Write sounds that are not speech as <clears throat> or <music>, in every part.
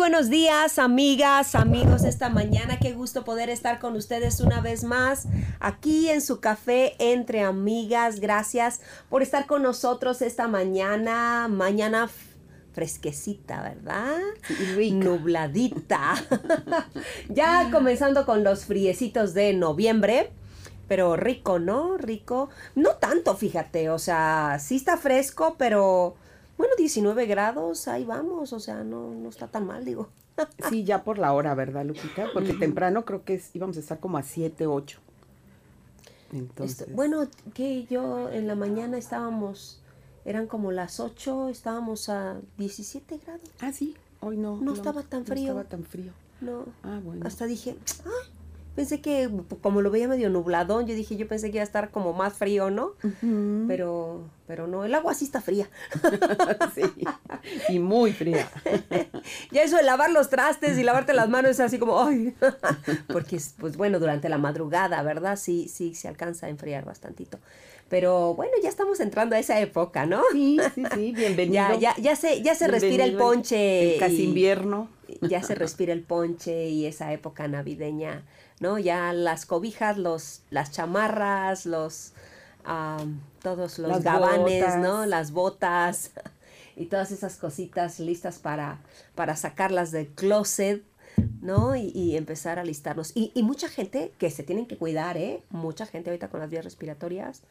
Buenos días, amigas, amigos, esta mañana. Qué gusto poder estar con ustedes una vez más aquí en su café entre amigas. Gracias por estar con nosotros esta mañana, mañana fresquecita, ¿verdad? Nubladita. <laughs> ya comenzando con los friecitos de noviembre. Pero rico, ¿no? Rico. No tanto, fíjate. O sea, sí está fresco, pero bueno, 19 grados, ahí vamos, o sea, no, no está tan mal, digo. <laughs> Sí, ya por la hora, ¿verdad, Lupita? Porque <clears throat> temprano creo que íbamos a estar como a 7, 8. Entonces. bueno, que yo en la mañana estábamos, eran como las 8, estábamos a 17 grados. Ah, sí, hoy no. No, estaba tan frío. No estaba tan frío. No. Ah, bueno. Hasta dije, ah, pensé que como lo veía medio nubladón, yo dije, yo pensé que iba a estar como más frío, ¿no? Pero pero no, el agua sí está fría. <laughs> sí, y muy fría. <laughs> ya eso de lavar los trastes y lavarte las manos es así como, ay, <laughs> porque pues bueno, durante la madrugada, ¿verdad? Sí, sí, se alcanza a enfriar bastantito. Pero bueno, ya estamos entrando a esa época, ¿no? Sí, sí, sí, bienvenido. Ya, ya, ya se, ya se respira el ponche. casi invierno. Ya se respira el ponche y esa época navideña ¿no? Ya las cobijas, los, las chamarras, los, todos los gabanes, ¿no? Las botas <laughs> y todas esas cositas listas para, para sacarlas del closet, ¿no? Y, empezar a listarnos. Y, y, mucha gente que se tienen que cuidar, ¿eh? Mucha gente ahorita con las vías respiratorias,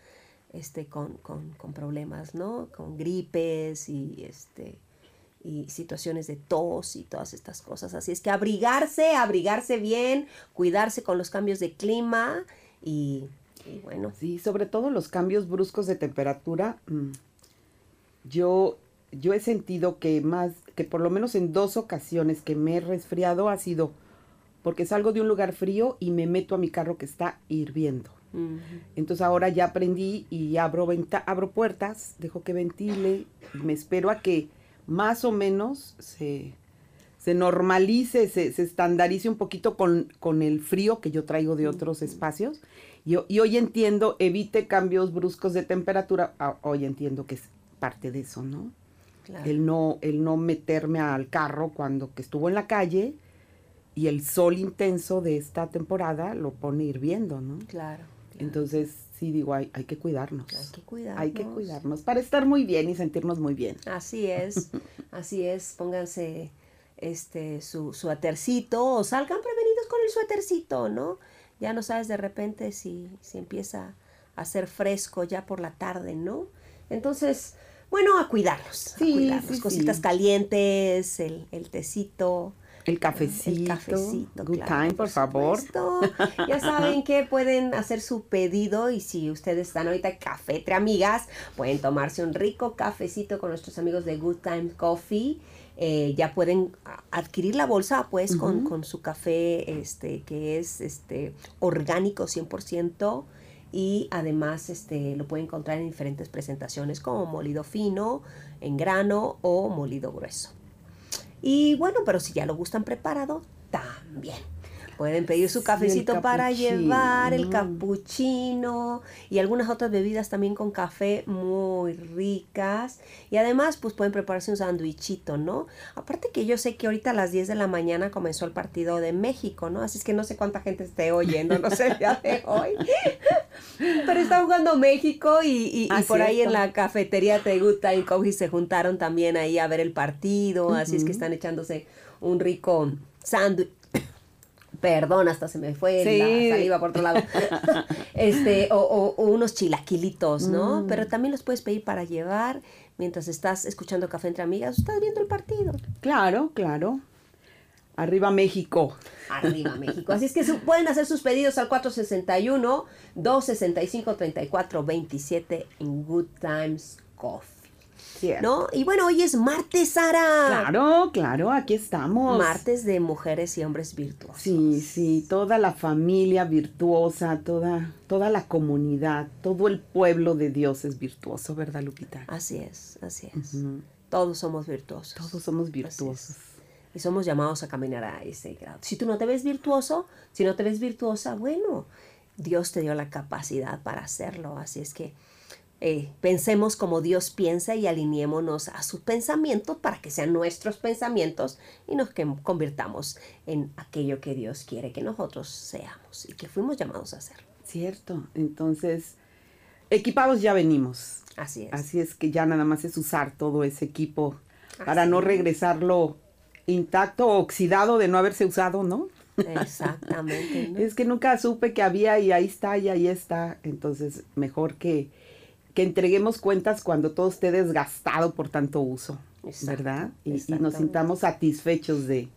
este, con, con, con problemas, ¿no? Con gripes y este y situaciones de tos y todas estas cosas. Así es que abrigarse, abrigarse bien, cuidarse con los cambios de clima y, bueno. Sí, sobre todo los cambios bruscos de temperatura. Mm, yo, yo he sentido que más, que por lo menos en dos ocasiones que me he resfriado ha sido porque salgo de un lugar frío y me meto a mi carro que está hirviendo. Entonces ahora ya aprendí y abro, abro puertas, dejo que ventile y me espero a que más o menos se, normalice, se, estandarice un poquito con, con, el frío que yo traigo de otros espacios. Y, y, hoy entiendo, evite cambios bruscos de temperatura, ah, hoy entiendo que es parte de eso, ¿no? El no, el no meterme al carro cuando que estuvo en la calle y el sol intenso de esta temporada lo pone hirviendo, ¿no? Claro. Entonces, sí digo, hay, hay que cuidarnos. Hay que cuidarnos. Hay que cuidarnos para estar muy bien y sentirnos muy bien. Así es, <laughs> así es. Pónganse este su suétercito o salgan prevenidos con el suétercito, ¿no? Ya no sabes de repente si, si empieza a ser fresco ya por la tarde, ¿no? Entonces, bueno, a cuidarnos. Sí, a cuidarnos. Cositas calientes, el, el tecito, el cafecito. El cafecito. Good time, por, favor. Ya saben que pueden hacer su pedido y si ustedes están ahorita café entre amigas, pueden tomarse un rico cafecito con nuestros amigos de Good Time Coffee. Eh, ya pueden adquirir la bolsa pues con, con, su café este que es este orgánico 100% y además este lo pueden encontrar en diferentes presentaciones como molido fino, en grano o molido grueso. Y bueno, pero si ya lo gustan preparado, también. Pueden pedir su cafecito para llevar, el capuchino y algunas otras bebidas también con café muy ricas. Y además, pues pueden prepararse un sándwichito, ¿no? Aparte que yo sé que ahorita a las 10 de la mañana comenzó el partido de México, ¿no? Así es que no sé cuánta gente esté oyendo, no sé el día de hoy. <laughs> Pero está jugando México y, y- y Ah, por ahí en la cafetería Good Time Coffee se juntaron también ahí a ver el partido. Así es que están echándose un rico sándwich. Perdón, hasta se me fue Sí. la saliva por otro lado. <laughs> <laughs> este, o, o- o unos chilaquilitos, ¿no? Mm. Pero también los puedes pedir para llevar mientras estás escuchando Café entre Amigas estás viendo el partido. Claro, claro. Arriba México. Arriba <laughs> México. Así es que pueden hacer sus pedidos al 461-265-3427 en Good Times Coffee. ¿No? Y bueno, hoy es martes, Sara. Claro, claro, aquí estamos. Martes de mujeres y hombres virtuosos. Sí, sí, toda la familia virtuosa, toda, toda la comunidad, todo el pueblo de Dios es virtuoso, ¿verdad, Lupita? Así es, así es. Todos somos virtuosos. Todos somos virtuosos. Y somos llamados a caminar a ese grado. Si tú no te ves virtuoso, si no te ves virtuosa, bueno, Dios te dio la capacidad para hacerlo. Así es que eh, pensemos como Dios piensa y alineémonos a sus pensamientos para que sean nuestros pensamientos y nos convirtamos en aquello que Dios quiere que nosotros seamos y que fuimos llamados a hacer. Cierto. Entonces, equipados ya venimos. Así es. Así es que ya nada más es usar todo ese equipo para no es. regresarlo intacto o oxidado de no haberse usado, ¿no? Exactamente. ¿no? <laughs> Es que nunca supe que había y ahí está y ahí está. Entonces, mejor que, que entreguemos cuentas cuando todo esté desgastado por tanto uso, Exacto, ¿verdad? Y, y nos sintamos satisfechos de,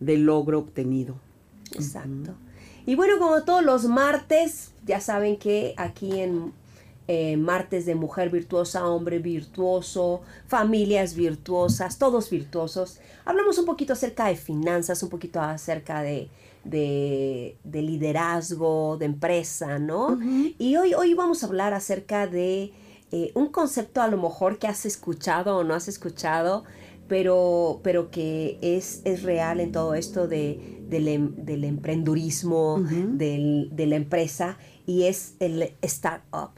del logro obtenido. Exacto. Y bueno, como todos los martes, ya saben que aquí en eh, martes de mujer virtuosa, hombre virtuoso, familias virtuosas, todos virtuosos, hablamos un poquito acerca de finanzas, un poquito acerca de, de, de liderazgo, de empresa, ¿no? Y hoy, hoy vamos a hablar acerca de eh, un concepto a lo mejor que has escuchado o no has escuchado, pero, pero que es, es real en todo esto de, del, em- del emprendurismo, del- de la empresa, y es el startup.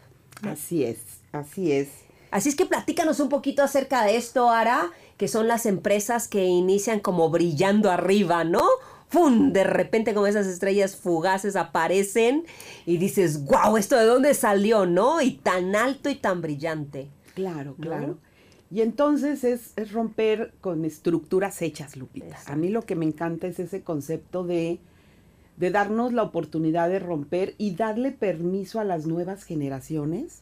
Así es, así es. Así es que platícanos un poquito acerca de esto, Ara, que son las empresas que inician como brillando arriba, ¿no? ¡Fum! De repente como esas estrellas fugaces aparecen y dices, wow, ¿esto de dónde salió, no? Y tan alto y tan brillante. Claro, ¿No? claro. Y entonces es, es romper con estructuras hechas, Lupita. Exacto. A mí lo que me encanta es ese concepto de, de darnos la oportunidad de romper y darle permiso a las nuevas generaciones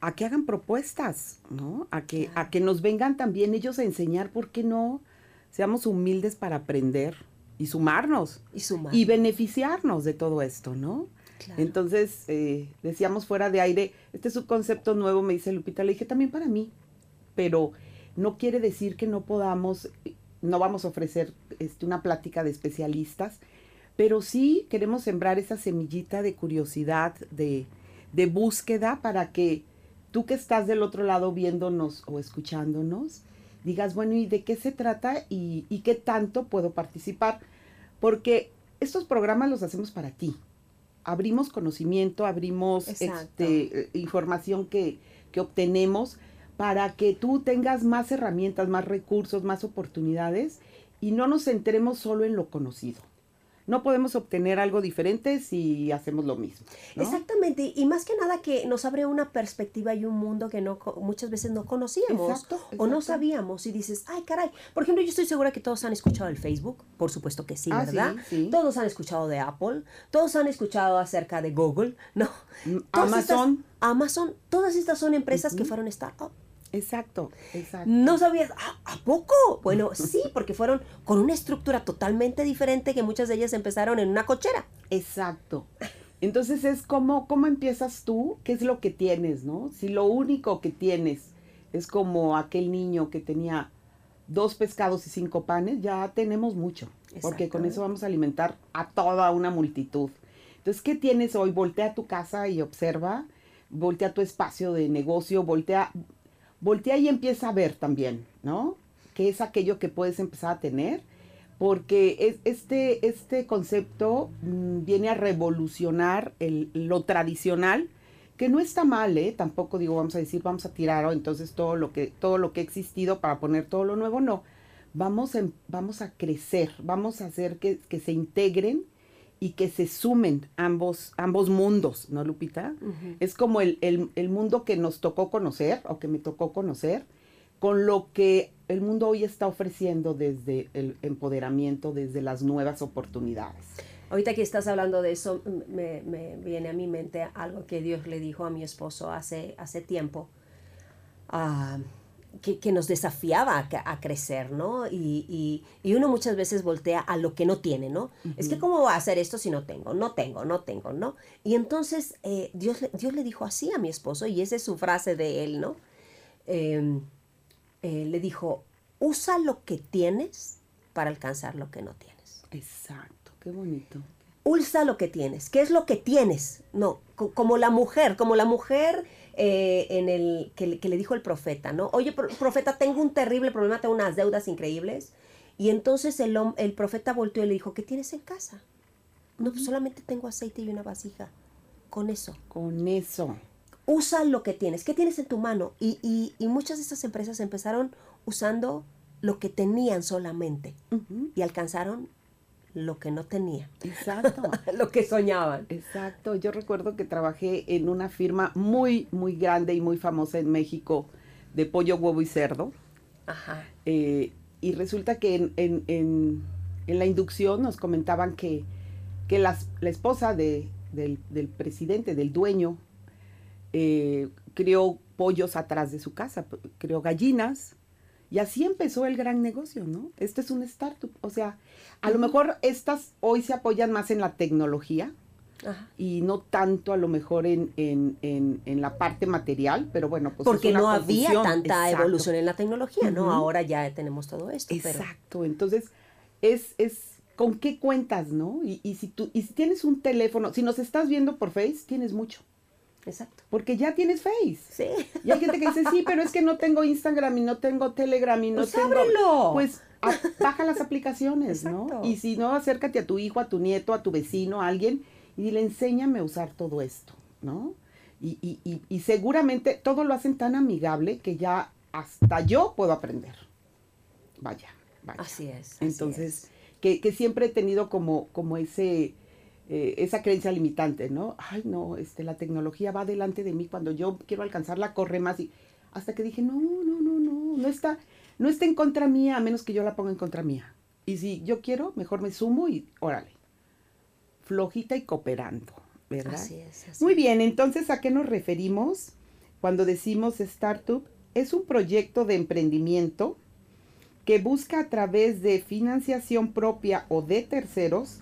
a que hagan propuestas, ¿no? A que, a que nos vengan también ellos a enseñar por qué no seamos humildes para aprender y sumarnos Y sumar. y beneficiarnos de todo esto, ¿no? Claro. Entonces, eh, decíamos fuera de aire, este es un concepto nuevo, me dice Lupita, le dije también para mí, pero no quiere decir que no podamos, no vamos a ofrecer este, una plática de especialistas, pero sí queremos sembrar esa semillita de curiosidad, de, de búsqueda para que tú que estás del otro lado viéndonos o escuchándonos, digas, bueno, ¿y de qué se trata y, y qué tanto puedo participar? Porque estos programas los hacemos para ti. Abrimos conocimiento, abrimos este, eh, información que, que obtenemos para que tú tengas más herramientas, más recursos, más oportunidades y no nos centremos solo en lo conocido. No podemos obtener algo diferente si hacemos lo mismo. ¿no? Exactamente, y más que nada que nos abre una perspectiva y un mundo que no muchas veces no conocíamos Exacto, o no sabíamos y dices, ay caray, por ejemplo yo estoy segura que todos han escuchado el Facebook, por supuesto que sí, Ah, ¿verdad? sí, sí. Todos han escuchado de Apple, todos han escuchado acerca de Google, ¿no? Mm, Todas Amazon. estas- Amazon, todas estas son empresas que fueron startup. Exacto, exacto. No sabías, "Ah, ¿a poco? Bueno, <laughs> sí, porque fueron con una estructura totalmente diferente que muchas de ellas empezaron en una cochera. Exacto. Entonces es como, ¿cómo empiezas tú? ¿Qué es lo que tienes, no? Si lo único que tienes es como aquel niño que tenía dos pescados y cinco panes, ya tenemos mucho. Porque con eso vamos a alimentar a toda una multitud. Entonces, ¿qué tienes hoy? Voltea tu casa y observa. Voltea tu espacio de negocio, voltea, voltea y empieza a ver también, ¿no? ¿Qué es aquello que puedes empezar a tener porque es, este, este concepto mm, viene a revolucionar lo tradicional, que no está mal, ¿eh? Tampoco digo, vamos a decir, vamos a tirar oh, entonces todo lo que todo lo que ha existido para poner todo lo nuevo, no. Vamos, en, vamos a crecer, vamos a hacer que, que, se integren y que se sumen ambos, ambos mundos, ¿no, Lupita? Es como el, el, el mundo que nos tocó conocer o que me tocó conocer, con lo que el mundo hoy está ofreciendo desde el empoderamiento, desde las nuevas oportunidades. Ahorita que estás hablando de eso, me, me, viene a mi mente algo que Dios le dijo a mi esposo hace, hace tiempo, uh, que, que, nos desafiaba a, a crecer, ¿no? Y, y, y, uno muchas veces voltea a lo que no tiene, ¿no? Uh -huh. Es que ¿cómo voy a hacer esto si no tengo? No tengo, no tengo, ¿no? Y entonces eh, Dios, Dios le dijo así a mi esposo, y esa es su frase de él, ¿no? Eh, eh, le dijo, usa lo que tienes para alcanzar lo que no tienes. Exacto. Qué bonito. Usa lo que tienes. ¿Qué es lo que tienes? No, como la mujer, como la mujer eh, en el que, que, le dijo el profeta, ¿no? Oye, profeta, tengo un terrible problema, tengo unas deudas increíbles. Y entonces el, el profeta volteó y le dijo, ¿qué tienes en casa? No, pues solamente tengo aceite y una vasija. Con eso. Con eso. Usa lo que tienes. ¿Qué tienes en tu mano? Y, y, y muchas de estas empresas empezaron usando lo que tenían solamente uh -huh. y alcanzaron lo que no tenía. Exacto. <laughs> lo que soñaban. Exacto. Yo recuerdo que trabajé en una firma muy, muy grande y muy famosa en México de pollo, huevo y cerdo. Ajá. Eh, y resulta que en, en, en, en, la inducción nos comentaban que, que las, la esposa de, del, del, presidente, del dueño, eh, crió pollos atrás de su casa, crió gallinas. Y así empezó el gran negocio, ¿no? Esto es un startup. O sea, a lo mejor estas hoy se apoyan más en la tecnología Ajá. y no tanto a lo mejor en, en, en, en, la parte material, pero bueno, pues Porque es una no había tanta Exacto. evolución en la tecnología, ¿no? Ahora ya tenemos todo esto. Exacto. Pero... Entonces, es, es con qué cuentas, ¿no? Y, y, si tú, y si tienes un teléfono, si nos estás viendo por Face, tienes mucho. Exacto. Porque ya tienes Face. Sí. Y hay gente que dice, sí, pero es que no tengo Instagram y no tengo Telegram y no pues tengo. Ábrelo. Pues a, baja las aplicaciones, Exacto. ¿no? Y si no, acércate a tu hijo, a tu nieto, a tu vecino, a alguien y dile, enséñame a usar todo esto, ¿no? Y, y, y, y seguramente todo lo hacen tan amigable que ya hasta yo puedo aprender. Vaya, vaya. Así es. Así Entonces, es. Que, que, siempre he tenido como, como ese, eh, esa creencia limitante, ¿no? Ay, no, este, la tecnología va delante de mí cuando yo quiero alcanzarla, corre más. Y hasta que dije, no, no, no, no, no está, no está en contra mía, a menos que yo la ponga en contra mía. Y si yo quiero, mejor me sumo y órale. Flojita y cooperando, ¿verdad? Así es. Así Muy bien, entonces, ¿a qué nos referimos cuando decimos startup? Es un proyecto de emprendimiento que busca a través de financiación propia o de terceros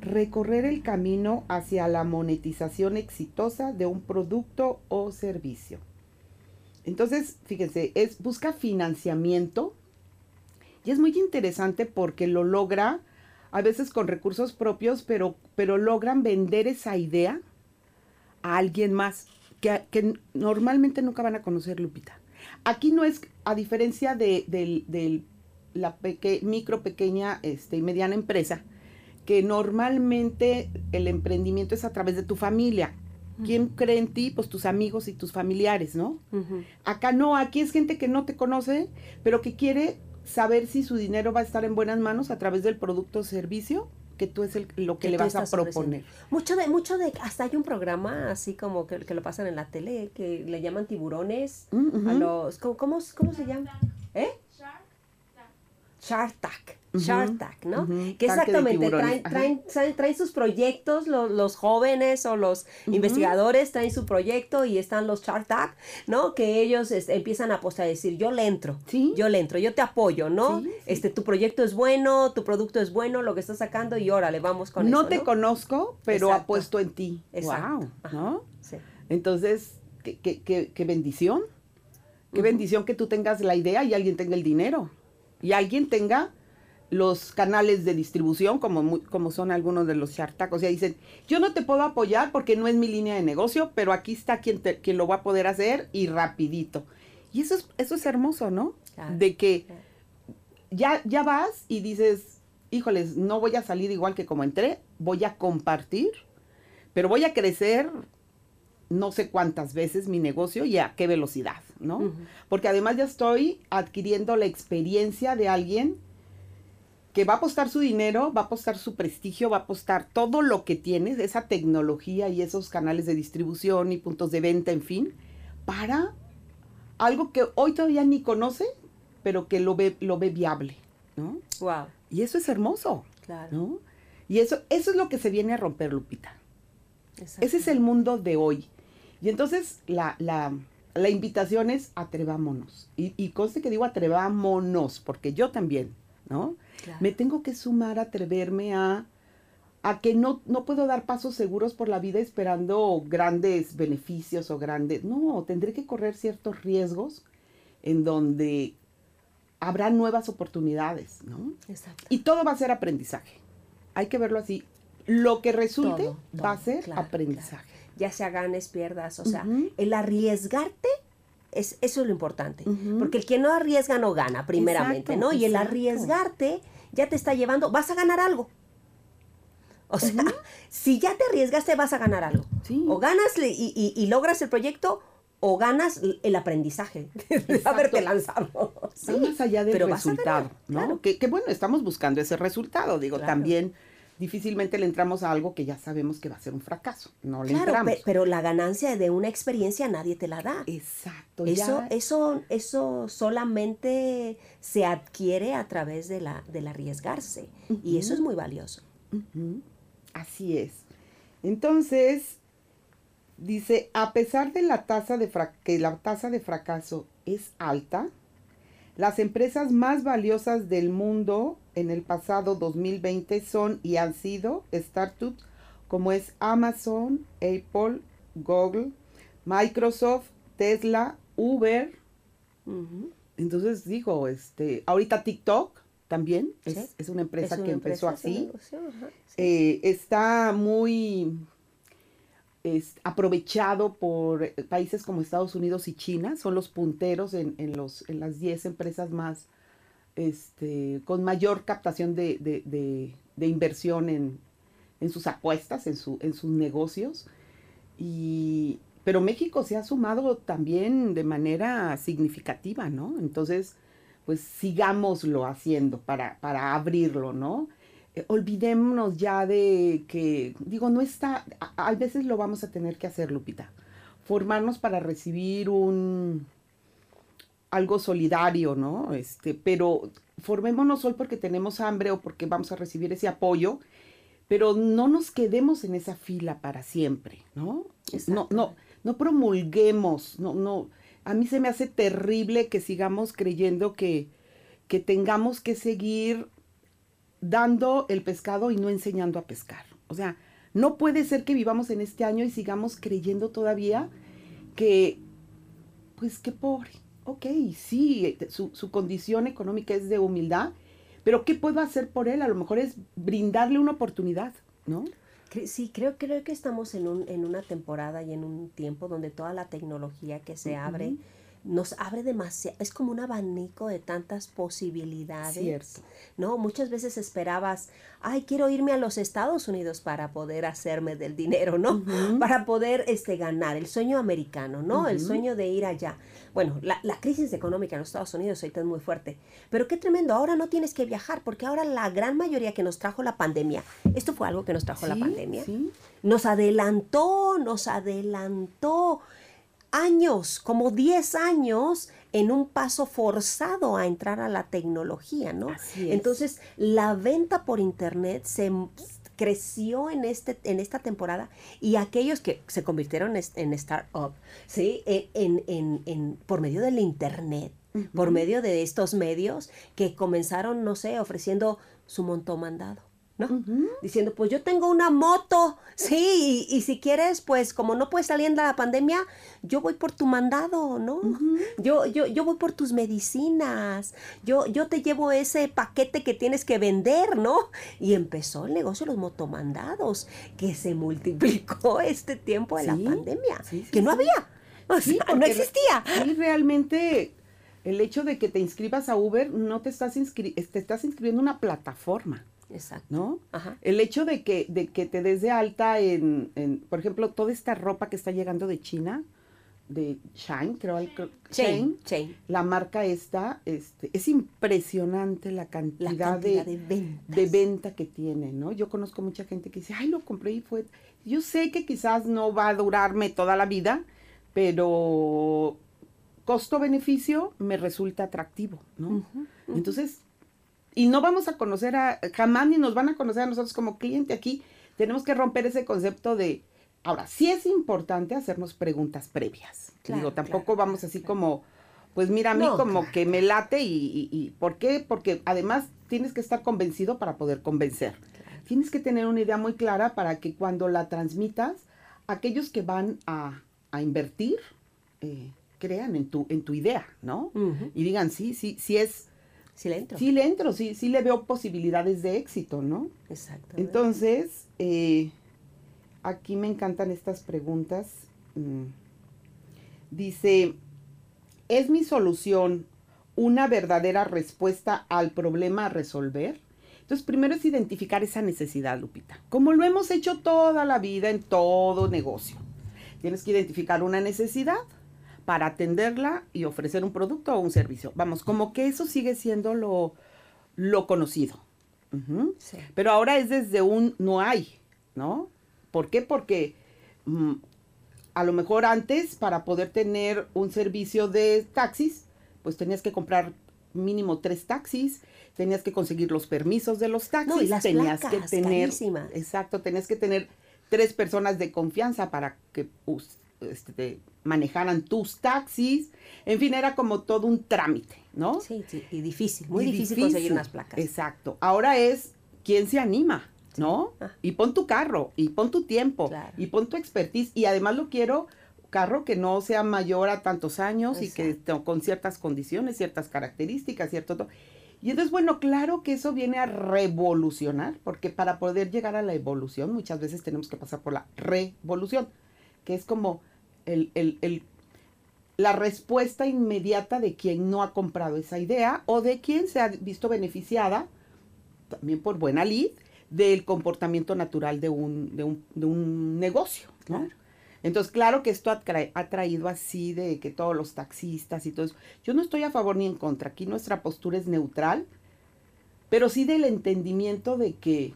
recorrer el camino hacia la monetización exitosa de un producto o servicio. Entonces, fíjense, es busca financiamiento y es muy interesante porque lo logra a veces con recursos propios, pero, pero logran vender esa idea a alguien más que, que normalmente nunca van a conocer Lupita. Aquí no es, a diferencia de, la micro, pequeña este, y mediana empresa, que normalmente el emprendimiento es a través de tu familia. ¿Quién cree en ti? Pues tus amigos y tus familiares, ¿no? Uh -huh. Acá no, aquí es gente que no te conoce, pero que quiere saber si su dinero va a estar en buenas manos a través del producto o servicio que tú es el, lo que, que le vas a proponer. Mucho de, mucho de, hasta hay un programa así como que, que lo pasan en la tele, que le llaman tiburones, uh -huh. a los, ¿cómo, cómo, cómo se llama? ¿Eh? Shark Tank. Shark Tank, ¿no? Uh -huh. Que exactamente traen, traen, traen, traen, sus proyectos, los, los jóvenes o los uh -huh. investigadores traen su proyecto y están los Shark Tank, ¿no? Que ellos este, empiezan a apostar, a decir, yo le entro, ¿Sí? yo le entro, yo te apoyo, ¿no? ¿Sí? Este, tu proyecto es bueno, tu producto es bueno, lo que estás sacando y órale, vamos con no eso, te conozco, pero Exacto. apuesto en ti. Exacto. Wow, ¿no? Sí. Entonces, qué, qué, qué, qué bendición. Qué bendición que tú tengas la idea y alguien tenga el dinero. Y alguien tenga los canales de distribución, como, como son algunos de los Shark O sea, dicen, yo no te puedo apoyar porque no es mi línea de negocio, pero aquí está quien, te, quien lo va a poder hacer y rapidito. Y eso es, eso es hermoso, ¿no? De que ya, ya vas y dices, híjoles, no voy a salir igual que como entré, voy a compartir, pero voy a crecer no sé cuántas veces mi negocio y a qué velocidad, ¿no? Porque además ya estoy adquiriendo la experiencia de alguien que va a apostar su dinero, va a apostar su prestigio, va a apostar todo lo que tienes, esa tecnología y esos canales de distribución y puntos de venta, en fin, para algo que hoy todavía ni conoce, pero que lo ve, lo ve viable, ¿no? Wow. Y eso es hermoso, Claro. ¿no? Y eso, eso es lo que se viene a romper, Lupita. Ese es el mundo de hoy. Y entonces la, la, la invitación es atrevámonos. Y, y conste que digo atrevámonos, porque yo también, ¿no? Claro. Me tengo que sumar, atreverme a, a que no, no puedo dar pasos seguros por la vida esperando grandes beneficios o grandes... No, tendré que correr ciertos riesgos en donde habrá nuevas oportunidades, ¿no? Exacto. Y todo va a ser aprendizaje. Hay que verlo así. Lo que resulte Todo, va a ser claro, aprendizaje. Ya sea ganes, pierdas, o sea, el arriesgarte, es, eso es lo importante. Ujú. Porque el que no arriesga no gana, primeramente, Exacto, ¿no? Y el exacto. arriesgarte ya te está llevando, vas a ganar algo. O sea, <laughs> si ya te arriesgaste, vas a ganar algo. Sí. O ganas y, y- y logras el proyecto, o ganas el aprendizaje <laughs> de haberte lanzado. Sí, más allá del resultado, ganar, ¿no? claro. Que, que bueno, estamos buscando ese resultado. Digo, Claro. también difícilmente le entramos a algo que ya sabemos que va a ser un fracaso. No le Claro, entramos. pe- pero la ganancia de una experiencia nadie te la da. Exacto. Eso, ya- eso, eso solamente se adquiere a través de la, del arriesgarse. Y eso es muy valioso. Así es. Entonces, dice, a pesar de la tasa de que la tasa de fracaso es alta, las empresas más valiosas del mundo en el pasado 2020 son y han sido startups como es Amazon, Apple, Google, Microsoft, Tesla, Uber. Entonces digo, este, ahorita TikTok también es, Sí. es una empresa Es una que empezó empresa, así. negocio, ajá, sí. Eh, está muy es, aprovechado por países como Estados Unidos y China, son los punteros en, en los, en las 10 empresas más, este, con mayor captación de, de- inversión en, en sus apuestas, en, su, en sus negocios. Y, pero México se ha sumado también de manera significativa, ¿no? Entonces, pues sigámoslo haciendo para, para abrirlo, ¿no? Eh, olvidémonos ya de que, digo, no está, a, a veces lo vamos a tener que hacer, Lupita. Formarnos para recibir un algo solidario, ¿no? Este, pero formémonos hoy porque tenemos hambre o porque vamos a recibir ese apoyo, pero no nos quedemos en esa fila para siempre, ¿no? No, no, no promulguemos, no, no. A mí se me hace terrible que sigamos creyendo que, que tengamos que seguir dando el pescado y no enseñando a pescar. O sea, no puede ser que vivamos en este año y sigamos creyendo todavía que, pues qué pobre. Ok, sí, su, su condición económica es de humildad, pero ¿qué puedo hacer por él? A lo mejor es brindarle una oportunidad, ¿no? Sí, creo, creo que estamos en, un, en una temporada y en un tiempo donde toda la tecnología que se abre nos abre demasiado, es como un abanico de tantas posibilidades. Cierto. ¿No? Muchas veces esperabas, ay, quiero irme a los Estados Unidos para poder hacerme del dinero, ¿no? Para poder este, ganar, el sueño americano, ¿no? El sueño de ir allá. Bueno, la, la crisis económica en los Estados Unidos ahorita es muy fuerte, pero qué tremendo, ahora no tienes que viajar, porque ahora la gran mayoría que nos trajo la pandemia, esto fue algo que nos trajo la pandemia, sí. nos adelantó, nos adelantó años, como 10 años en un paso forzado a entrar a la tecnología, ¿no? Entonces, la venta por internet se creció en este en esta temporada y aquellos que se convirtieron en startup, ¿sí? En, en- en- en- por medio del internet, por medio de estos medios que comenzaron, no sé, ofreciendo su montomandado. ¿No? Diciendo, pues yo tengo una moto, sí, y, y si quieres, pues como no puedes salir en la pandemia, yo voy por tu mandado, ¿no? yo, yo, yo voy por tus medicinas, yo, yo te llevo ese paquete que tienes que vender, ¿no? Y empezó el negocio de los motomandados, que se multiplicó <laughs> este tiempo de Sí, la pandemia, sí, sí, que no había, o no existía. Sí, realmente el hecho de que te inscribas a Uber no te estás, inscri- te estás inscribiendo en una plataforma. Exacto. ¿no? Ajá. El hecho de que, de que te des de alta en, en, por ejemplo, toda esta ropa que está llegando de China, de Shine, creo, creo- chain. la marca esta, este, es impresionante la La cantidad, de, de venta que tiene, ¿no? Yo conozco mucha gente que dice, ay, lo compré y fue. Yo sé que quizás no va a durarme toda la vida, pero costo-beneficio me resulta atractivo, ¿no? Entonces, y no vamos a conocer a, jamás ni nos van a conocer a nosotros como cliente aquí. Tenemos que romper ese concepto de, ahora, sí es importante hacernos preguntas previas. Claro, Digo, tampoco claro, vamos así claro. como, pues mira, a mí No, como que me late y, y, y- ¿por qué? Porque además tienes que estar convencido para poder convencer. Tienes que tener una idea muy clara para que cuando la transmitas, aquellos que van a, a invertir, eh, crean en tu, en tu idea, ¿no? Y digan, sí, sí, sí es, Sí le entro. sí le entro, sí, sí le veo posibilidades de éxito, ¿no? Exacto. Entonces, eh, aquí me encantan estas preguntas. Mm. Dice, ¿es mi solución una verdadera respuesta al problema a resolver? Entonces, primero es identificar esa necesidad, Lupita, como lo hemos hecho toda la vida en todo negocio. Tienes que identificar una necesidad para atenderla y ofrecer un producto o un servicio. Vamos, como que eso sigue siendo lo, lo conocido. Sí. Pero ahora es desde un no hay, ¿no? ¿Por qué? Porque mm, a lo mejor antes, para poder tener un servicio de taxis, pues tenías que comprar mínimo tres taxis, tenías que conseguir los permisos de los taxis, No, y las tenías placas, que tener, carísimas. exacto, tenías que tener tres personas de confianza para que este, te manejaran tus taxis, en fin, era como todo un trámite, ¿no? Sí, sí, y difícil, muy Y difícil, conseguir unas placas. Exacto. Ahora es quién se anima, ¿no? Ah. Y pon tu carro, y pon tu tiempo, Claro. y pon tu expertise. Y además lo quiero carro que no sea mayor a tantos años y que con ciertas condiciones, ciertas características, cierto. to- Y entonces, bueno, claro que eso viene a revolucionar, porque para poder llegar a la evolución muchas veces tenemos que pasar por la revolución, que es como el, el- el- la respuesta inmediata de quien no ha comprado esa idea o de quien se ha visto beneficiada, también por buena lid, del comportamiento natural de un, de un, de un negocio, ¿no? Claro. Entonces, claro que esto ha, tra- ha traído así de que todos los taxistas y todo eso. Yo no estoy a favor ni en contra. Aquí nuestra postura es neutral, pero sí del entendimiento de que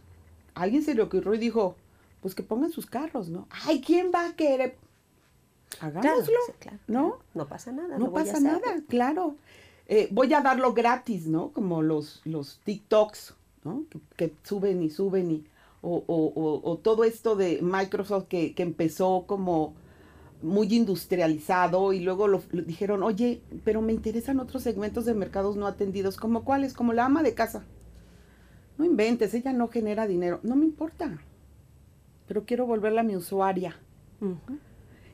alguien se le ocurrió y dijo, pues que pongan sus carros, ¿no? Ay, ¿quién va a querer? Hagámoslo, claro, ¿no? No pasa nada. No pasa nada, claro. Eh, voy a darlo gratis, ¿no? Como los, los TikToks, ¿no? Que, que suben y suben y... O, o- o- o todo esto de Microsoft que, que empezó como muy industrializado y luego lo, lo dijeron, oye, pero me interesan otros segmentos de mercados no atendidos, como cuáles, como la ama de casa. No inventes, ella no genera dinero, no me importa, pero quiero volverla mi usuaria.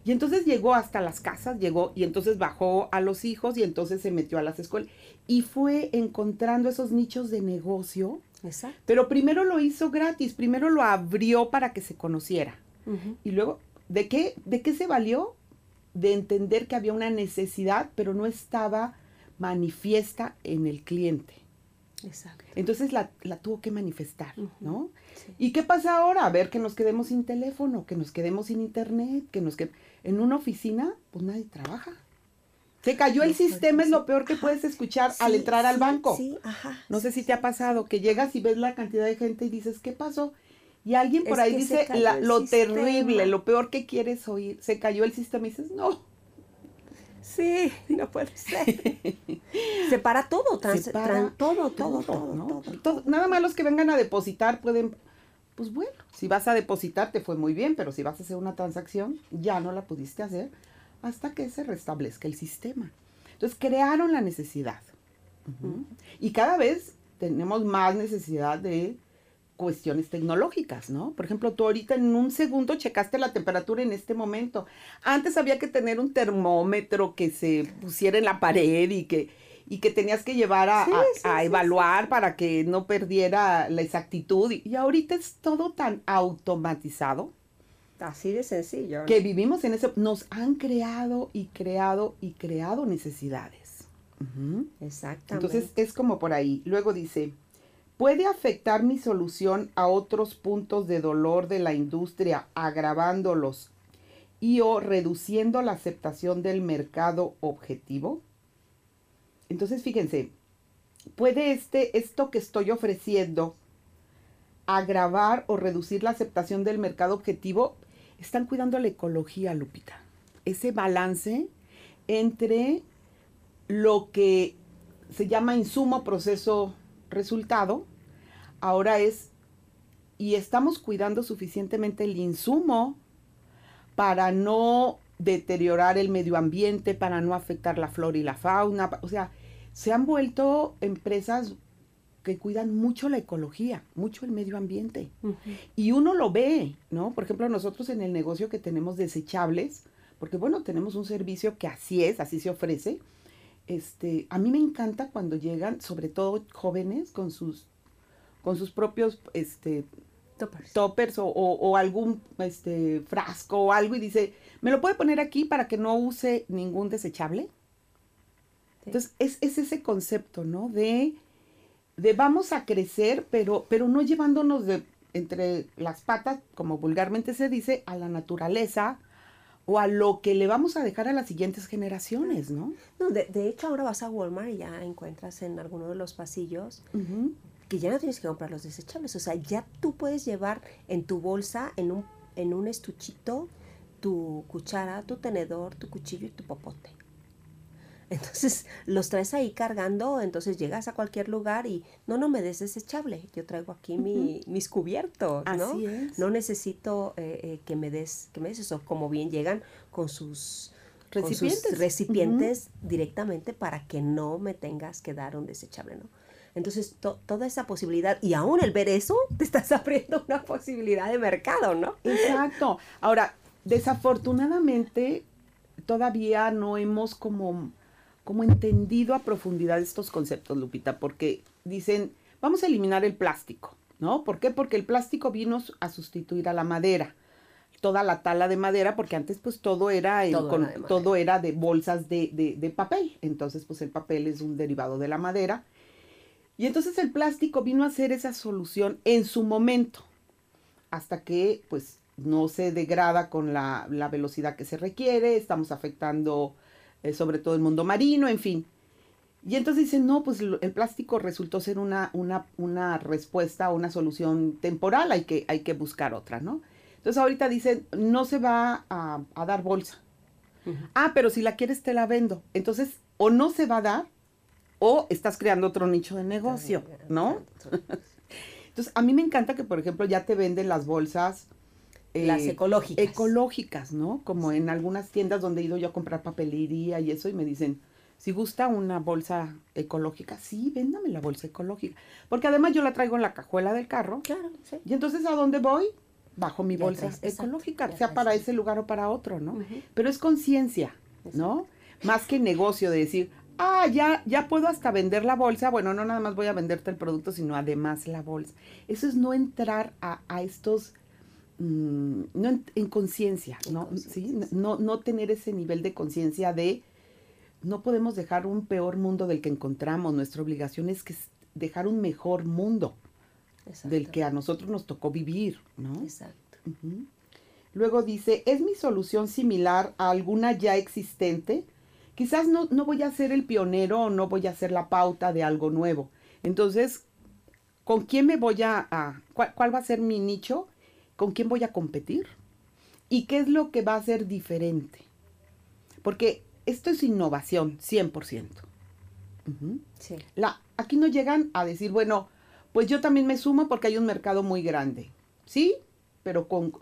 Y entonces llegó hasta las casas, llegó y entonces bajó a los hijos y entonces se metió a las escuelas y fue encontrando esos nichos de negocio, Exacto. pero primero lo hizo gratis, primero lo abrió para que se conociera. Y luego, ¿de qué, ¿de qué se valió? De entender que había una necesidad, pero no estaba manifiesta en el cliente. Exacto. Entonces la, la tuvo que manifestar. ¿no? Sí. ¿Y qué pasa ahora? A ver, que nos quedemos sin teléfono, que nos quedemos sin internet, que nos quedemos... En una oficina, pues nadie trabaja. Se cayó el sistema, es lo peor que puedes escuchar al entrar al sí, banco. Sí, ajá. No sé si te ha pasado, que llegas y ves la cantidad de gente y dices, ¿qué pasó? Y alguien por Es ahí dice la- lo sistema. terrible, lo peor que quieres oír. Se cayó el sistema y dices, no. Sí, <laughs> no puede ser. <laughs> Se para todo, trans- Se para tran- todo, todo, todo, ¿no? todo, Todo- Nada más los que vengan a depositar pueden, pues bueno, si vas a depositar te fue muy bien, pero si vas a hacer una transacción ya no la pudiste hacer hasta que se restablezca el sistema. Entonces crearon la necesidad. Y cada vez tenemos más necesidad de cuestiones tecnológicas, ¿no? Por ejemplo, tú ahorita en un segundo checaste la temperatura en este momento. Antes había que tener un termómetro que se pusiera en la pared y que, y que tenías que llevar a, Sí, a- sí, a sí, evaluar para que no perdiera la exactitud. Y, y ahorita es todo tan automatizado Así de sencillo. ¿no? que vivimos en ese... Nos han creado y creado y creado necesidades. Ujú. Exactamente. Entonces es como por ahí. Luego dice, ¿Puede afectar mi solución a otros puntos de dolor de la industria agravándolos y o reduciendo la aceptación del mercado objetivo? Entonces, fíjense, ¿puede este, esto que estoy ofreciendo agravar o reducir la aceptación del mercado objetivo? Están cuidando la ecología, Lupita. Ese balance entre lo que se llama insumo, proceso, resultado, ahora es, y estamos cuidando suficientemente el insumo para no deteriorar el medio ambiente, para no afectar la flora y la fauna. O sea, se han vuelto empresas que cuidan mucho la ecología, mucho el medio ambiente. Y uno lo ve, ¿no? Por ejemplo, nosotros en el negocio que tenemos desechables, porque bueno, tenemos un servicio que así es, así se ofrece. Este, a mí me encanta cuando llegan, sobre todo jóvenes, con sus, con sus propios este, toppers, o, algún este, frasco o algo y dice, ¿me lo puede poner aquí para que no use ningún desechable? Entonces, es, es, ese concepto, ¿no? De, de vamos a crecer, pero, pero no llevándonos de entre las patas, como vulgarmente se dice, a la naturaleza, o a lo que le vamos a dejar a las siguientes generaciones, ¿no? No, de, hecho ahora vas a Walmart y ya encuentras en alguno de los pasillos que ya no tienes que comprar los desechables, o sea, ya tú puedes llevar en tu bolsa, en un, en un estuchito, tu cuchara, tu tenedor, tu cuchillo y tu popote. Entonces los traes ahí cargando, entonces llegas a cualquier lugar y no, no me des desechable, yo traigo aquí mi, mis cubiertos, ¿no? Así es. No necesito eh, eh, que me des, que me des eso, como bien llegan con sus recipientes, recipientes directamente para que no me tengas que dar un desechable, ¿no? Entonces, toda esa posibilidad, y aún el ver eso, te estás <laughs> abriendo una posibilidad de mercado, ¿no? Exacto. Ahora, desafortunadamente, todavía no hemos como como entendido a profundidad estos conceptos, Lupita, porque dicen, vamos a eliminar el plástico, ¿no? ¿Por qué? Porque el plástico vino a sustituir a la madera, toda la tala de madera, porque antes pues todo era, todo, era de bolsas de, de, papel, entonces pues el papel es un derivado de la madera. Y entonces el plástico vino a ser esa solución en su momento, hasta que pues no se degrada con la, la velocidad que se requiere, estamos afectando eh, sobre todo el mundo marino, en fin. Y entonces dicen, no, pues el plástico resultó ser una, una, una respuesta, una solución temporal, hay que, hay que buscar otra, ¿no? Entonces ahorita dicen, no se va a, dar bolsa. Ah, pero si la quieres te la vendo. Entonces, o no se va a dar, o estás creando otro nicho de negocio, ¿no? <laughs> Entonces, a mí me encanta que, por ejemplo, ya te venden las bolsas las eh, ecológicas. Ecológicas, ¿no? Como en algunas tiendas donde he ido yo a comprar papelería y eso y me dicen, si gusta una bolsa ecológica, sí, véndame la bolsa ecológica. Porque además yo la traigo en la cajuela del carro. Claro, sí. Y entonces a dónde voy, bajo mi bolsa ecológica, sea para ese lugar o para otro, ¿no? Pero es conciencia, ¿no? Más que negocio de decir, ah, ya, ya puedo hasta vender la bolsa. Bueno, no nada más voy a venderte el producto, sino además la bolsa. Eso es no entrar a, a estos Mm, no en, conciencia, ¿no? ¿Sí? ¿no? No tener ese nivel de conciencia de no podemos dejar un peor mundo del que encontramos. Nuestra obligación es que dejar un mejor mundo del que a nosotros nos tocó vivir, ¿no? Exacto. Luego dice, ¿es mi solución similar a alguna ya existente? Quizás no, no voy a ser el pionero o no voy a ser la pauta de algo nuevo. Entonces, ¿con quién me voy a, cuál va a ser mi nicho? Con quién voy a competir y qué es lo que va a ser diferente. Porque esto es innovación, 100%. sí. La, aquí no llegan a decir, bueno, pues yo también me sumo porque hay un mercado muy grande. Sí, pero con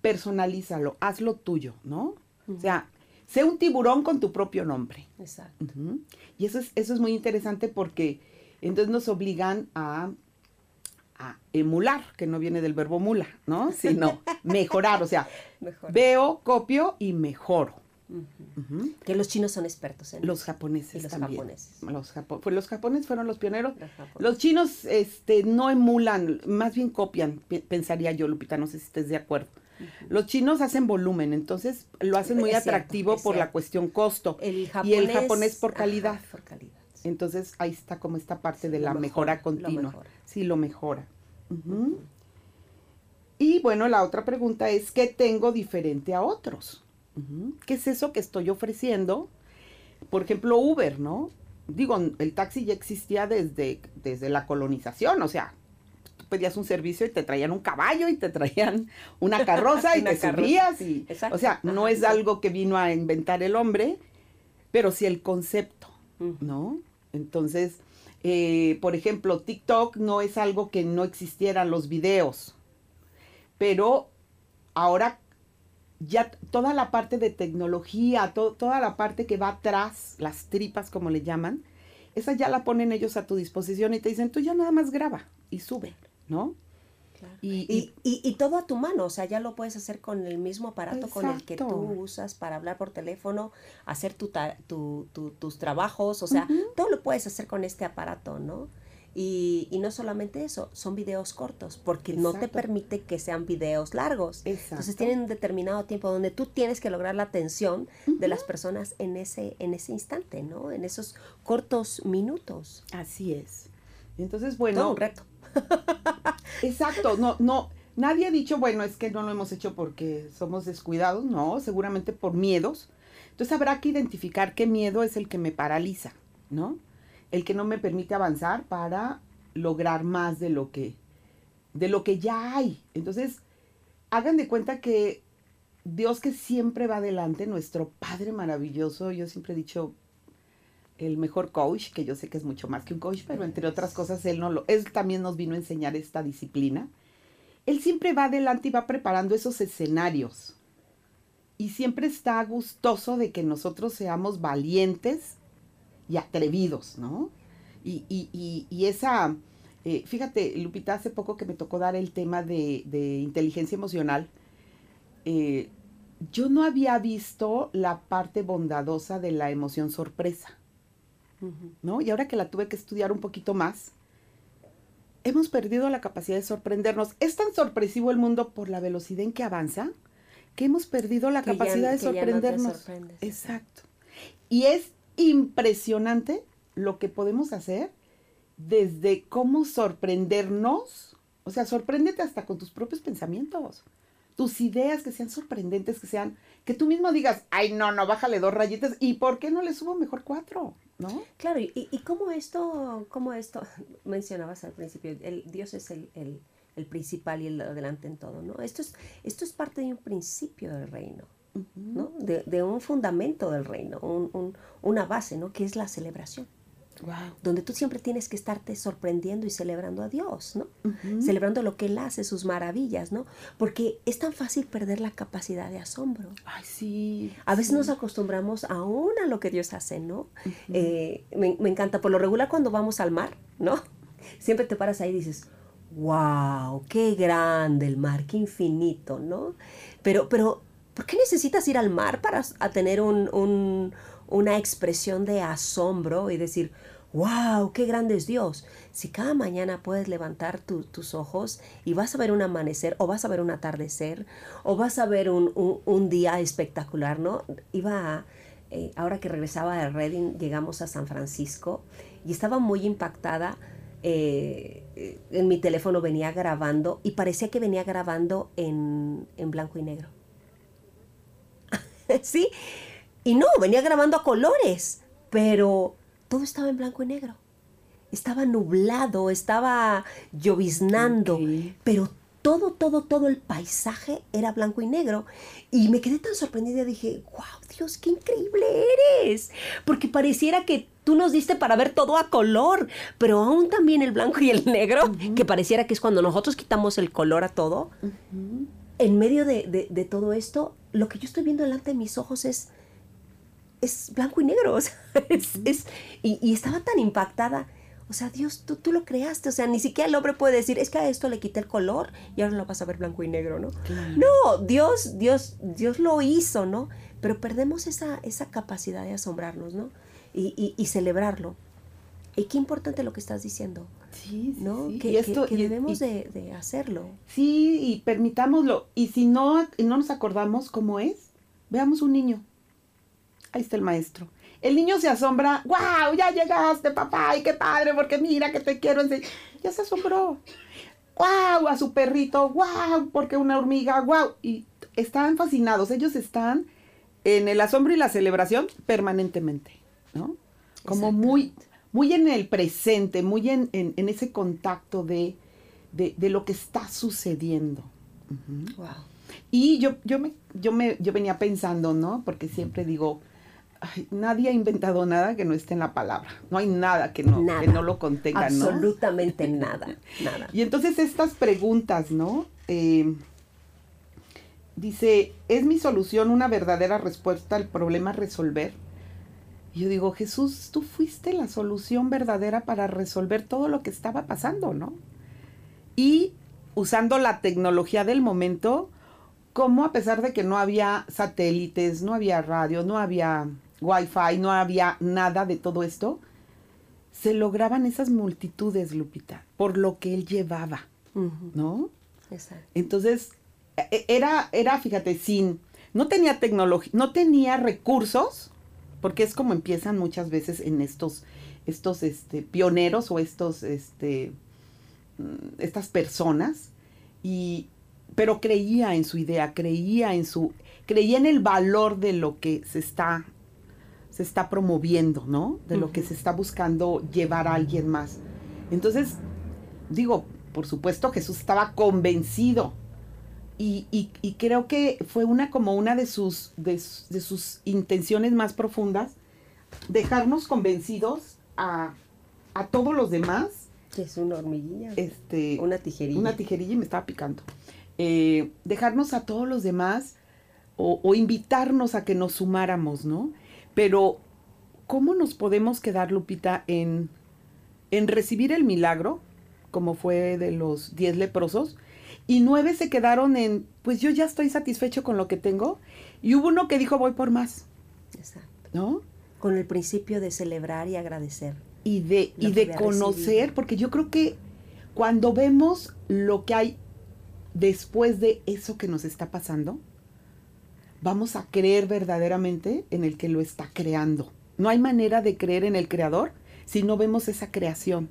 personalízalo, hazlo tuyo, ¿no? O sea, sé un tiburón con tu propio nombre. Exacto. Y eso es, eso es muy interesante porque entonces nos obligan a a emular, que no viene del verbo mula, ¿no? <laughs> Sino mejorar, o sea, veo, copio y mejoro. Que los chinos son expertos en Los japoneses los también. japoneses. Los, pues los japoneses fueron los pioneros. Los, chinos este, no emulan, más bien copian, pensaría yo, Lupita, no sé si estés de acuerdo. Los chinos hacen volumen, entonces lo hacen muy atractivo por la cuestión costo. y el japonés por calidad. por calidad. Entonces ahí está como esta parte de la mejora, continua. mejora. Sí, lo mejora. Y bueno, la otra pregunta es, ¿qué tengo diferente a otros? ¿Qué es eso que estoy ofreciendo? Por ejemplo, Uber, ¿no? Digo, el taxi ya existía desde, desde la colonización, o sea, tú pedías un servicio y te traían un caballo y te traían una <laughs> carroza y Una te carroza. subías y, Exacto. o sea, no es algo que vino a inventar el hombre, pero sí el concepto. ¿no? Entonces, eh, por ejemplo, TikTok no es algo que no existieran los videos, pero ahora ya toda la parte de tecnología, to- toda la parte que va atrás, las tripas como le llaman, esa ya la ponen ellos a tu disposición y te dicen, tú ya nada más graba y sube, ¿no? Claro. Y, Y, y, y todo a tu mano, o sea, ya lo puedes hacer con el mismo aparato con el que tú usas para hablar por teléfono, hacer tu ta- tu- tu- tus trabajos, o sea, todo lo puedes hacer con este aparato, ¿no? Y, y no solamente eso, son videos cortos, porque no te permite que sean videos largos. Entonces tienen un determinado tiempo donde tú tienes que lograr la atención de las personas en ese, en ese instante, ¿no? En esos cortos minutos. así es. Entonces, Todo bueno, un reto. <laughs> Exacto, no, no, nadie ha dicho, bueno, es que no lo hemos hecho porque somos descuidados, no, seguramente por miedos. Entonces habrá que identificar qué miedo es el que me paraliza, ¿no? El que no me permite avanzar para lograr más de lo que, de lo que ya hay. Entonces, hagan de cuenta que Dios que siempre va adelante, nuestro Padre maravilloso, yo siempre he dicho, el mejor coach, que yo sé que es mucho más que un coach, pero entre otras cosas él no lo, él también nos vino a enseñar esta disciplina. Él siempre va adelante y va preparando esos escenarios. Y siempre está gustoso de que nosotros seamos valientes y atrevidos, ¿no? Y, y, y, esa, eh, fíjate, Lupita, hace poco que me tocó dar el tema de, de inteligencia emocional, eh, yo no había visto la parte bondadosa de la emoción sorpresa. ¿No? Y ahora que la tuve que estudiar un poquito más, hemos perdido la capacidad de sorprendernos. Es tan sorpresivo el mundo por la velocidad en que avanza que hemos perdido la Que capacidad de ya sorprendernos. Exacto. Y es impresionante lo que podemos hacer desde cómo sorprendernos. O sea, sorpréndete hasta con tus propios pensamientos. Tus ideas que sean sorprendentes, que sean, que tú mismo digas, ay, no, no, bájale dos rayitas. ¿Y por qué no le subo mejor cuatro? ¿No? Claro, y, y cómo esto, cómo esto, <laughs> mencionabas al principio, el, Dios es el, el- el principal y el adelante en todo, ¿no? Esto es, esto es parte de un principio del reino, ¿no? De, de un fundamento del reino, un- un- una base, ¿no? Que es la celebración, Wow. donde tú siempre tienes que estarte sorprendiendo y celebrando a Dios, ¿no? Celebrando lo que Él hace, sus maravillas, ¿no? Porque es tan fácil perder la capacidad de asombro. Ay, sí. A veces sí. nos acostumbramos aún a lo que Dios hace, ¿no? Eh, me, me encanta, por lo regular cuando vamos al mar, ¿no? <laughs> Siempre te paras ahí y dices, wow, qué grande el mar, qué infinito, ¿no? Pero, pero, ¿por qué necesitas ir al mar para a tener un- un- una expresión de asombro y decir, wow, qué grande es Dios? Si cada mañana puedes levantar tu- tus ojos y vas a ver un amanecer, o vas a ver un atardecer, o vas a ver un, un- un día espectacular, ¿no? Iba eh, ahora que regresaba de Reading, llegamos a San Francisco y estaba muy impactada. eh, eh, en mi teléfono venía grabando y parecía que venía grabando en, en blanco y negro. <laughs> ¿Sí? Y no, venía grabando a colores, pero todo estaba en blanco y negro. Estaba nublado, estaba lloviznando, pero todo, todo, todo el paisaje era blanco y negro. Y me quedé tan sorprendida, dije, wow, Dios, qué increíble eres. Porque pareciera que tú nos diste para ver todo a color, pero aún también el blanco y el negro, que pareciera que es cuando nosotros quitamos el color a todo. En medio de, de- de todo esto, lo que yo estoy viendo delante de mis ojos es, es blanco y negro. <laughs> o sea, es- es- y, y estaba tan impactada. O sea, Dios, tú, tú lo creaste. O sea, ni siquiera el hombre puede decir, es que a esto le quité el color y ahora lo vas a ver blanco y negro, ¿no? Claro. No, Dios, Dios, Dios lo hizo, ¿no? Pero perdemos esa, esa capacidad de asombrarnos, ¿no? Y, y- y celebrarlo. Y qué importante lo que estás diciendo, Sí, sí, ¿no? sí. Que, Y esto- que- debemos y- de, de hacerlo. Sí, y permitámoslo. Y si no, no nos acordamos cómo es, veamos un niño. Ahí está el maestro. el niño se asombra, wow, ya llegaste, papá, y qué padre, porque mira que te quiero enseñar. Ya se asombró. Wow, a su perrito, wow, porque una hormiga, wow. Y están fascinados, ellos están en el asombro y la celebración permanentemente, ¿no? Como muy, muy en el presente, muy en, en, ese contacto de, de, de, lo que está sucediendo. Wow. Y yo, yo, me, yo, me, yo venía pensando, ¿no? Porque siempre digo, ay, nadie ha inventado nada que no esté en la palabra. No hay nada que no, Nada. que no lo contenga, ¿no? Absolutamente nada, nada. <laughs> Y entonces estas preguntas, ¿no? Eh, dice, ¿es mi solución una verdadera respuesta al problema resolver? Y yo digo, Jesús, tú fuiste la solución verdadera para resolver todo lo que estaba pasando, ¿no? Y usando la tecnología del momento, como a pesar de que no había satélites, no había radio, no había wifi, no había nada de todo esto, se lograban esas multitudes, Lupita, por lo que él llevaba, ¿no? Exacto. Entonces, e- era, era, fíjate, sin, no tenía tecnología, no tenía recursos, porque es como empiezan muchas veces en estos, estos, este, pioneros o estos, este, mm, estas personas, y, pero creía en su idea, creía en su, creía en el valor de lo que se está, se está promoviendo, ¿no? De lo que se está buscando llevar a alguien más. Entonces, digo, por supuesto Jesús estaba convencido y, y- y creo que fue una como una de sus, de, sus intenciones más profundas, dejarnos convencidos a, a todos los demás, Que es una hormiguilla. este, una tijerilla. una tijerilla y me estaba picando, Eh, dejarnos a todos los demás o, o invitarnos a que nos sumáramos, ¿no? Pero, ¿cómo nos podemos quedar, Lupita, en, en recibir el milagro, como fue de los diez leprosos? Y nueve se quedaron en, pues yo ya estoy satisfecho con lo que tengo. Y hubo uno que dijo, voy por más, Exacto. ¿no? Con el principio de celebrar y agradecer. y de, y de conocer, recibido. porque yo creo que cuando vemos lo que hay después de eso que nos está pasando, vamos a creer verdaderamente en el que lo está creando. No hay manera de creer en el creador si no vemos esa creación.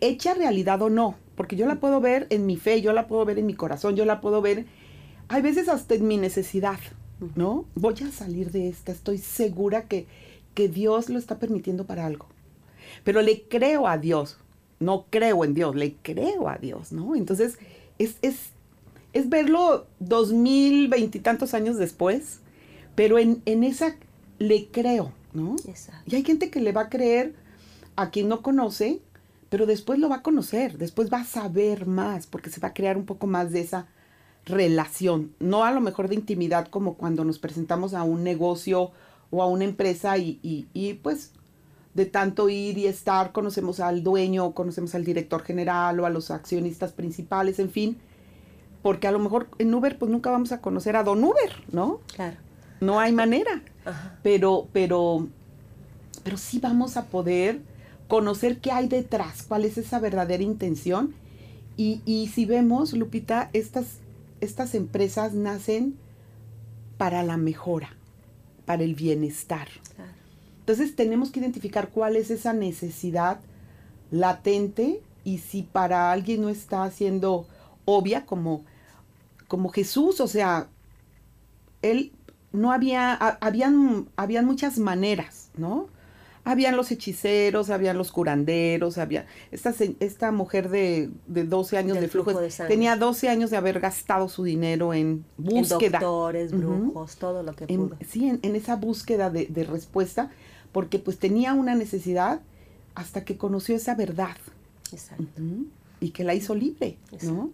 Hecha realidad o no, porque yo la puedo ver en mi fe, yo la puedo ver en mi corazón, yo la puedo ver, hay veces hasta en mi necesidad, ¿no? Voy a salir de esta, estoy segura que, que Dios lo está permitiendo para algo. Pero le creo a Dios, no creo en Dios, le creo a Dios, ¿no? Entonces, es, es, es verlo dos mil veintitantos años después, pero en, en esa le creo, ¿no? Exacto. Y hay gente que le va a creer a quien no conoce, pero después lo va a conocer, después va a saber más, porque se va a crear un poco más de esa relación, no a lo mejor de intimidad como cuando nos presentamos a un negocio o a una empresa y, y, y, pues de tanto ir y estar, conocemos al dueño, conocemos al director general o a los accionistas principales, en fin, porque a lo mejor en Uber pues nunca vamos a conocer a Don Uber, ¿no? Claro. No hay manera Ajá. pero, pero, pero sí vamos a poder conocer qué hay detrás, cuál es esa verdadera intención. Y, y si vemos, Lupita, estas, estas empresas nacen para la mejora, para el bienestar. Claro. Entonces tenemos que identificar cuál es esa necesidad latente y si para alguien no está siendo obvia como, como Jesús, o sea, él no había, ha- habían, habían muchas maneras, ¿no? Habían los hechiceros, habían los curanderos, había esta, esta mujer de, de 12 años Del de flujo, flujo de sangre. tenía 12 años de haber gastado su dinero en En búsqueda. doctores, Ujú brujos, todo lo que en, pudo. sí, en, en esa búsqueda de, de respuesta, porque pues tenía una necesidad hasta que conoció esa verdad Exacto. Y que la hizo libre, ¿no?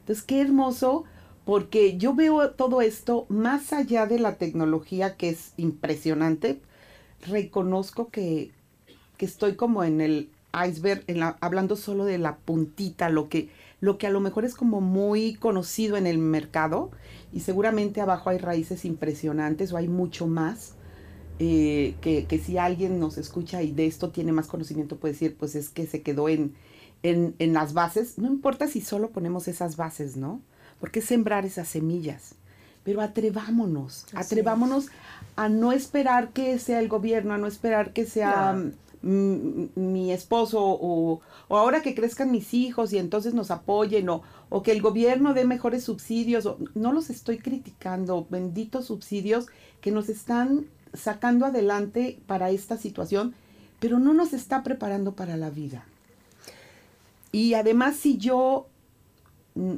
Entonces, qué hermoso, porque yo veo todo esto más allá de la tecnología que es impresionante, reconozco que, que estoy como en el iceberg, en la- hablando solo de la puntita, lo que, lo que a lo mejor es como muy conocido en el mercado y seguramente abajo hay raíces impresionantes o hay mucho más. eh, que, que si alguien nos escucha y de esto tiene más conocimiento puede decir, pues es que se quedó en, en, en las bases, no importa si solo ponemos esas bases, ¿no? Porque es sembrar esas semillas. pero atrevámonos, atrevámonos a no esperar que sea el gobierno, a no esperar que sea mi esposo o, ahora que crezcan mis hijos y entonces nos apoyen o, o que el gobierno dé mejores subsidios. no los estoy criticando, benditos subsidios que nos están sacando adelante para esta situación, pero no nos está preparando para la vida. Y además si yo, mm,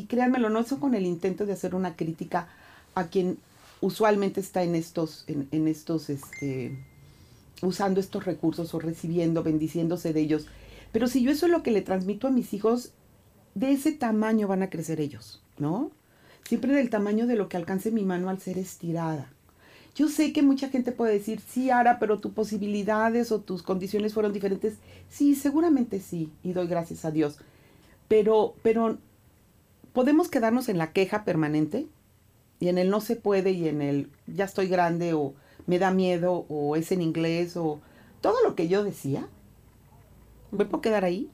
y créanmelo, no eso con el intento de hacer una crítica a quien usualmente está en estos, en, estos, este, usando estos recursos o recibiendo, bendiciéndose de ellos. Pero si yo eso es lo que le transmito a mis hijos, de ese tamaño van a crecer ellos, ¿no? Siempre del tamaño de lo que alcance mi mano al ser estirada. Yo sé que mucha gente puede decir, sí, Ara, pero tus posibilidades o tus condiciones fueron diferentes. Sí, seguramente sí, y doy gracias a Dios. Pero, pero, ¿podemos quedarnos en la queja permanente? Y en el no se puede y en el ya estoy grande o me da miedo o es en inglés o todo lo que yo decía. ¿Me puedo quedar ahí?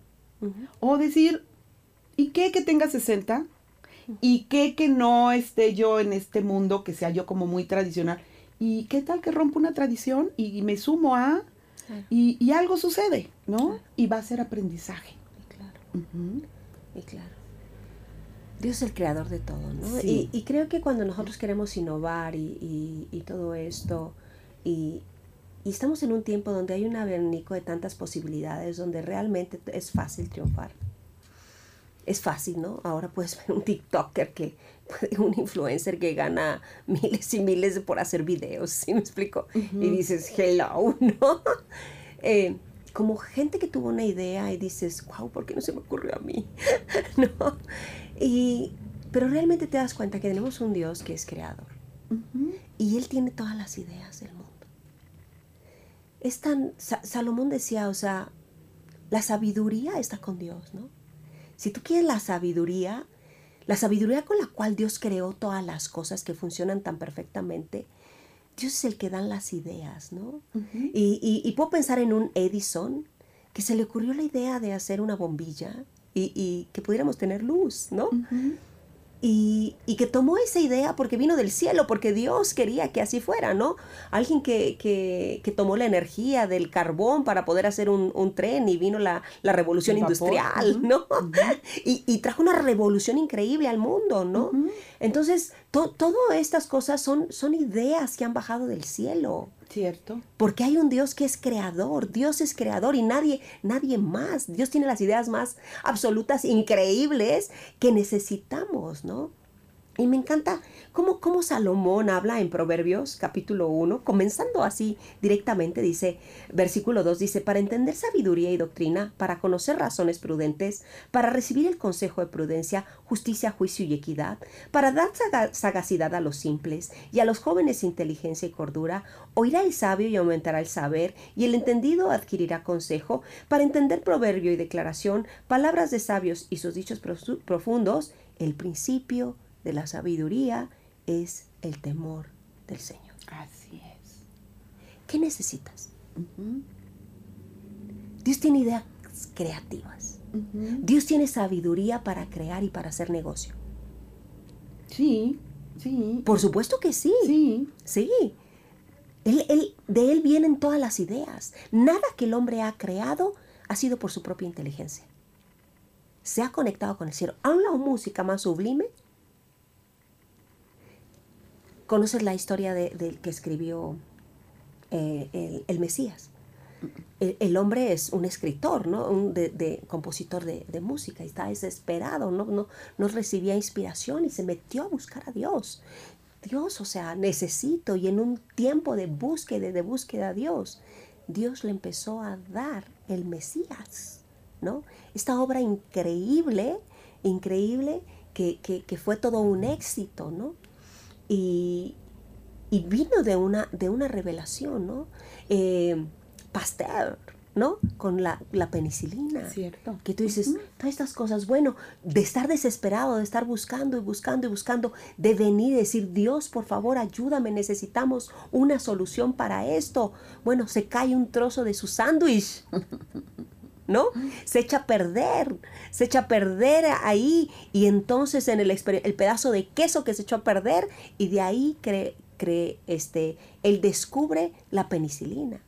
O decir, ¿y qué que tenga 60? ¿Y qué que no esté yo en este mundo que sea yo como muy tradicional? ¿Y qué tal que rompo una tradición y, me sumo a... Y, algo sucede, ¿no? Y va a ser aprendizaje. Y claro. Y claro. Dios es el creador de todo, ¿no? Y, creo que cuando nosotros queremos innovar y, todo esto, y, estamos en un tiempo donde hay un abanico de tantas posibilidades, donde realmente es fácil triunfar. Es fácil, ¿no? Ahora puedes ver un TikToker que <laughs> un influencer que gana miles y miles por hacer videos, ¿sí me explico? Y dices, hello, <laughs> ¿no? Eh, como gente que tuvo una idea y dices, wow, ¿por qué no se me ocurrió a mí? <laughs> ¿No? Y, pero realmente te das cuenta que tenemos un Dios que es creador. Y Él tiene todas las ideas del mundo. Es tan, Salomón decía, o sea, la sabiduría está con Dios, ¿no? Si tú quieres la sabiduría, la sabiduría con la cual Dios creó todas las cosas que funcionan tan perfectamente, Dios es el que da las ideas, ¿no? y, puedo pensar en un Edison que se le ocurrió la idea de hacer una bombilla y, que pudiéramos tener luz, ¿no? Y, que tomó esa idea porque vino del cielo, porque Dios quería que así fuera, ¿no? Alguien que, tomó la energía del carbón para poder hacer un, tren y vino la, revolución industrial, ¿no? <laughs> y, trajo una revolución increíble al mundo, ¿no? Entonces, todas estas cosas son, son ideas que han bajado del cielo. Cierto. Porque hay un Dios que es creador, Dios es creador y nadie, nadie más. Dios tiene las ideas más absolutas, increíbles que necesitamos, ¿no? Y me encanta cómo, cómo, Salomón habla en Proverbios capítulo 1, comenzando así directamente, dice, versículo 2 dice, para entender sabiduría y doctrina, para conocer razones prudentes, para recibir el consejo de prudencia, justicia, juicio y equidad, para dar sagacidad a los simples y a los jóvenes inteligencia y cordura, oirá el sabio y aumentará el saber, y el entendido adquirirá consejo, para entender proverbio y declaración, palabras de sabios y sus dichos profundos, el principio de la sabiduría es el temor del Señor. Así es. ¿Qué necesitas? Dios tiene ideas creativas. Dios tiene sabiduría para crear y para hacer negocio. Sí, sí. Por supuesto que sí. Sí. Sí. de Él vienen todas las ideas. Nada que el hombre ha creado ha sido por su propia inteligencia. Se ha conectado con el cielo. Aún la música más sublime ¿Conoces la historia del que escribió eh, el, Mesías? El, hombre es un escritor, ¿no? Un de, compositor de, música y está desesperado, ¿no? No, no recibía inspiración y se metió a buscar a Dios. Dios, o sea, necesito y en un tiempo de búsqueda, de búsqueda a Dios, Dios le empezó a dar el Mesías, ¿no? Esta obra increíble, increíble, que, que fue todo un éxito, ¿no? Y, vino de una, de una revelación, ¿no? Eh, Pasteur, ¿no? Con la, penicilina. Cierto. Que tú dices, todas estas cosas, bueno, de estar desesperado, de estar buscando y buscando y buscando, de venir y decir, Dios, por favor, ayúdame, necesitamos una solución para esto. Bueno, se cae un trozo de su sándwich. <laughs> ¿no? Se echa a perder, se echa a perder ahí y entonces en el, el pedazo de queso que se echó a perder y de ahí cree, cree este, él descubre la penicilina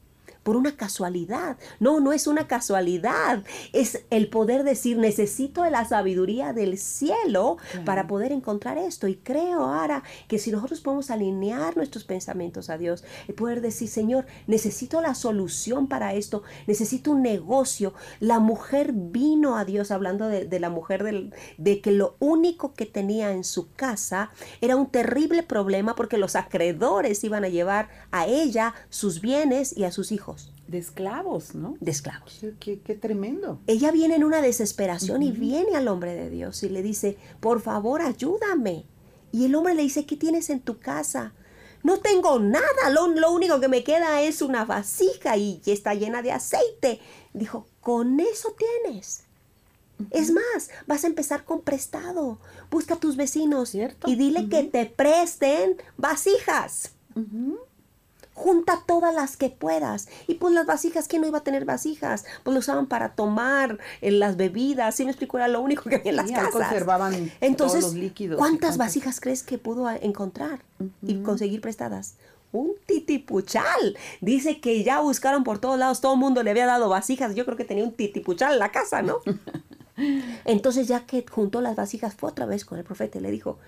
por una casualidad. No, no es una casualidad. Es el poder decir, necesito de la sabiduría del cielo para poder encontrar esto. Y creo ahora que si nosotros podemos alinear nuestros pensamientos a Dios, el poder decir, Señor, necesito la solución para esto, necesito un negocio. La mujer vino a Dios hablando de, la mujer del, de que lo único que tenía en su casa era un terrible problema porque los acreedores iban a llevar a ella sus bienes y a sus hijos de esclavos, ¿no? De esclavos. Qué, tremendo. Ella viene en una desesperación y viene al hombre de Dios y le dice, por favor, ayúdame. Y el hombre le dice, ¿qué tienes en tu casa? No tengo nada, lo, lo único que me queda es una vasija y está llena de aceite. Dijo, con eso tienes. Es más, vas a empezar con prestado. Busca a tus vecinos y dile que te presten vasijas junta todas las que puedas. Y pues las vasijas, ¿quién no iba a tener vasijas? Pues lo usaban para tomar en eh, las bebidas, ¿sí me explico? Era lo único que había en las casas. conservaban Entonces, todos los líquidos. ¿cuántas vasijas crees que pudo encontrar y conseguir prestadas? Un titipuchal. Dice que ya buscaron por todos lados, todo el mundo le había dado vasijas. Yo creo que tenía un titipuchal en la casa, ¿no? <laughs> Entonces ya que juntó las vasijas, fue otra vez con el profeta y le dijo,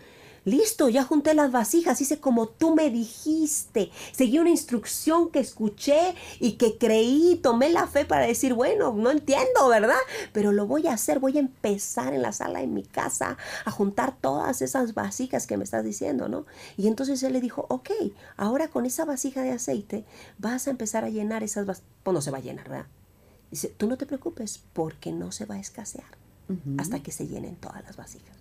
Listo, ya junté las vasijas, hice como tú me dijiste. Seguí una instrucción que escuché y que creí, tomé la fe para decir, bueno, no entiendo, ¿verdad? Pero lo voy a hacer, voy a empezar en la sala de mi casa a juntar todas esas vasijas que me estás diciendo, ¿no? Y entonces él le dijo, ok, ahora con esa vasija de aceite vas a empezar a llenar esas vasijas. Pues no se va a llenar, ¿verdad? Dice, tú no te preocupes porque no se va a escasear hasta que se llenen todas las vasijas.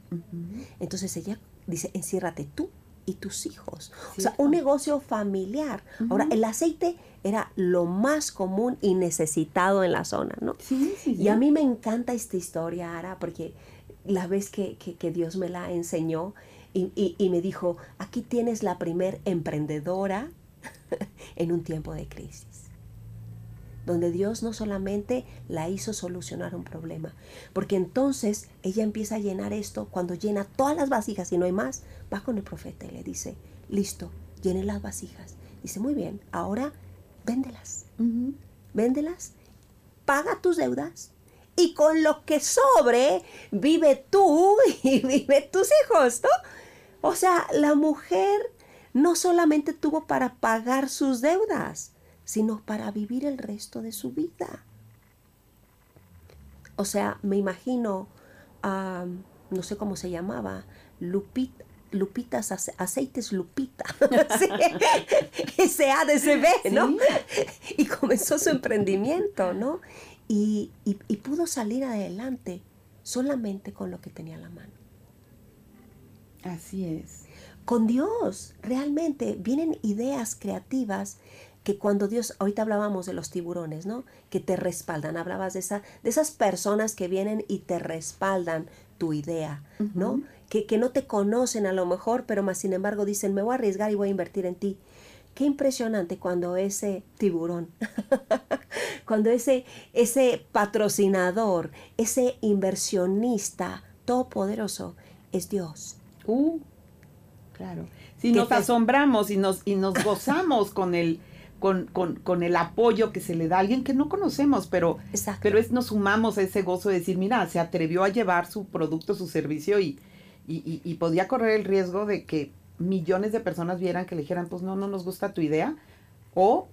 Entonces ella dice, enciérrate tú y tus hijos. O sea, un negocio familiar. Ahora, el aceite era lo más común y necesitado en la zona, ¿no? Sí, sí, Y a mí me encanta esta historia, Ara, porque la vez que, Dios me la enseñó y, y me dijo, aquí tienes la primer emprendedora <laughs> en un tiempo de crisis donde Dios no solamente la hizo solucionar un problema, porque entonces ella empieza a llenar esto, cuando llena todas las vasijas y no hay más, va con el profeta y le dice, listo, llene las vasijas. Dice, muy bien, ahora véndelas, véndelas, paga tus deudas y con lo que sobre vive tú <laughs> y vive tus hijos, ¿no? O sea, la mujer no solamente tuvo para pagar sus deudas, sino para vivir el resto de su vida. O sea, me imagino, no sé cómo se llamaba, Lupita, Lupitas, aceites Lupita, <laughs> SADCB, ¿no? Y comenzó su emprendimiento, ¿no? Y, y, pudo salir adelante solamente con lo que tenía a la mano. Así es. Con Dios, realmente vienen ideas creativas que cuando Dios, ahorita hablábamos de los tiburones, ¿no? Que te respaldan, hablabas de, esa, de esas personas que vienen y te respaldan tu idea, ¿no? que, que, no te conocen a lo mejor, pero más sin embargo dicen, me voy a arriesgar y voy a invertir en ti. Qué impresionante cuando ese tiburón, <laughs> cuando ese, ese patrocinador, ese inversionista todopoderoso es Dios. Uh, claro. Si nos asombramos y nos, y nos gozamos con el con, con, con, el apoyo que se le da a alguien que no conocemos, pero, pero es, nos sumamos a ese gozo de decir, mira, se atrevió a llevar su producto, su servicio y, y, y, podía correr el riesgo de que millones de personas vieran que le dijeran, pues no, no nos gusta tu idea, o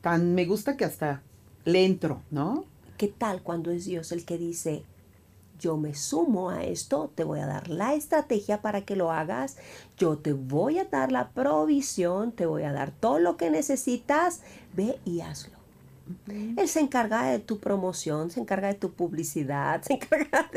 tan me gusta que hasta le entro, ¿no? ¿Qué tal cuando es Dios el que dice, yo me sumo a esto, te voy a dar la estrategia para que lo hagas, yo te voy a dar la provisión, te voy a dar todo lo que necesitas, ve y hazlo. Él se encarga de tu promoción, se encarga de tu publicidad, <laughs> se encarga,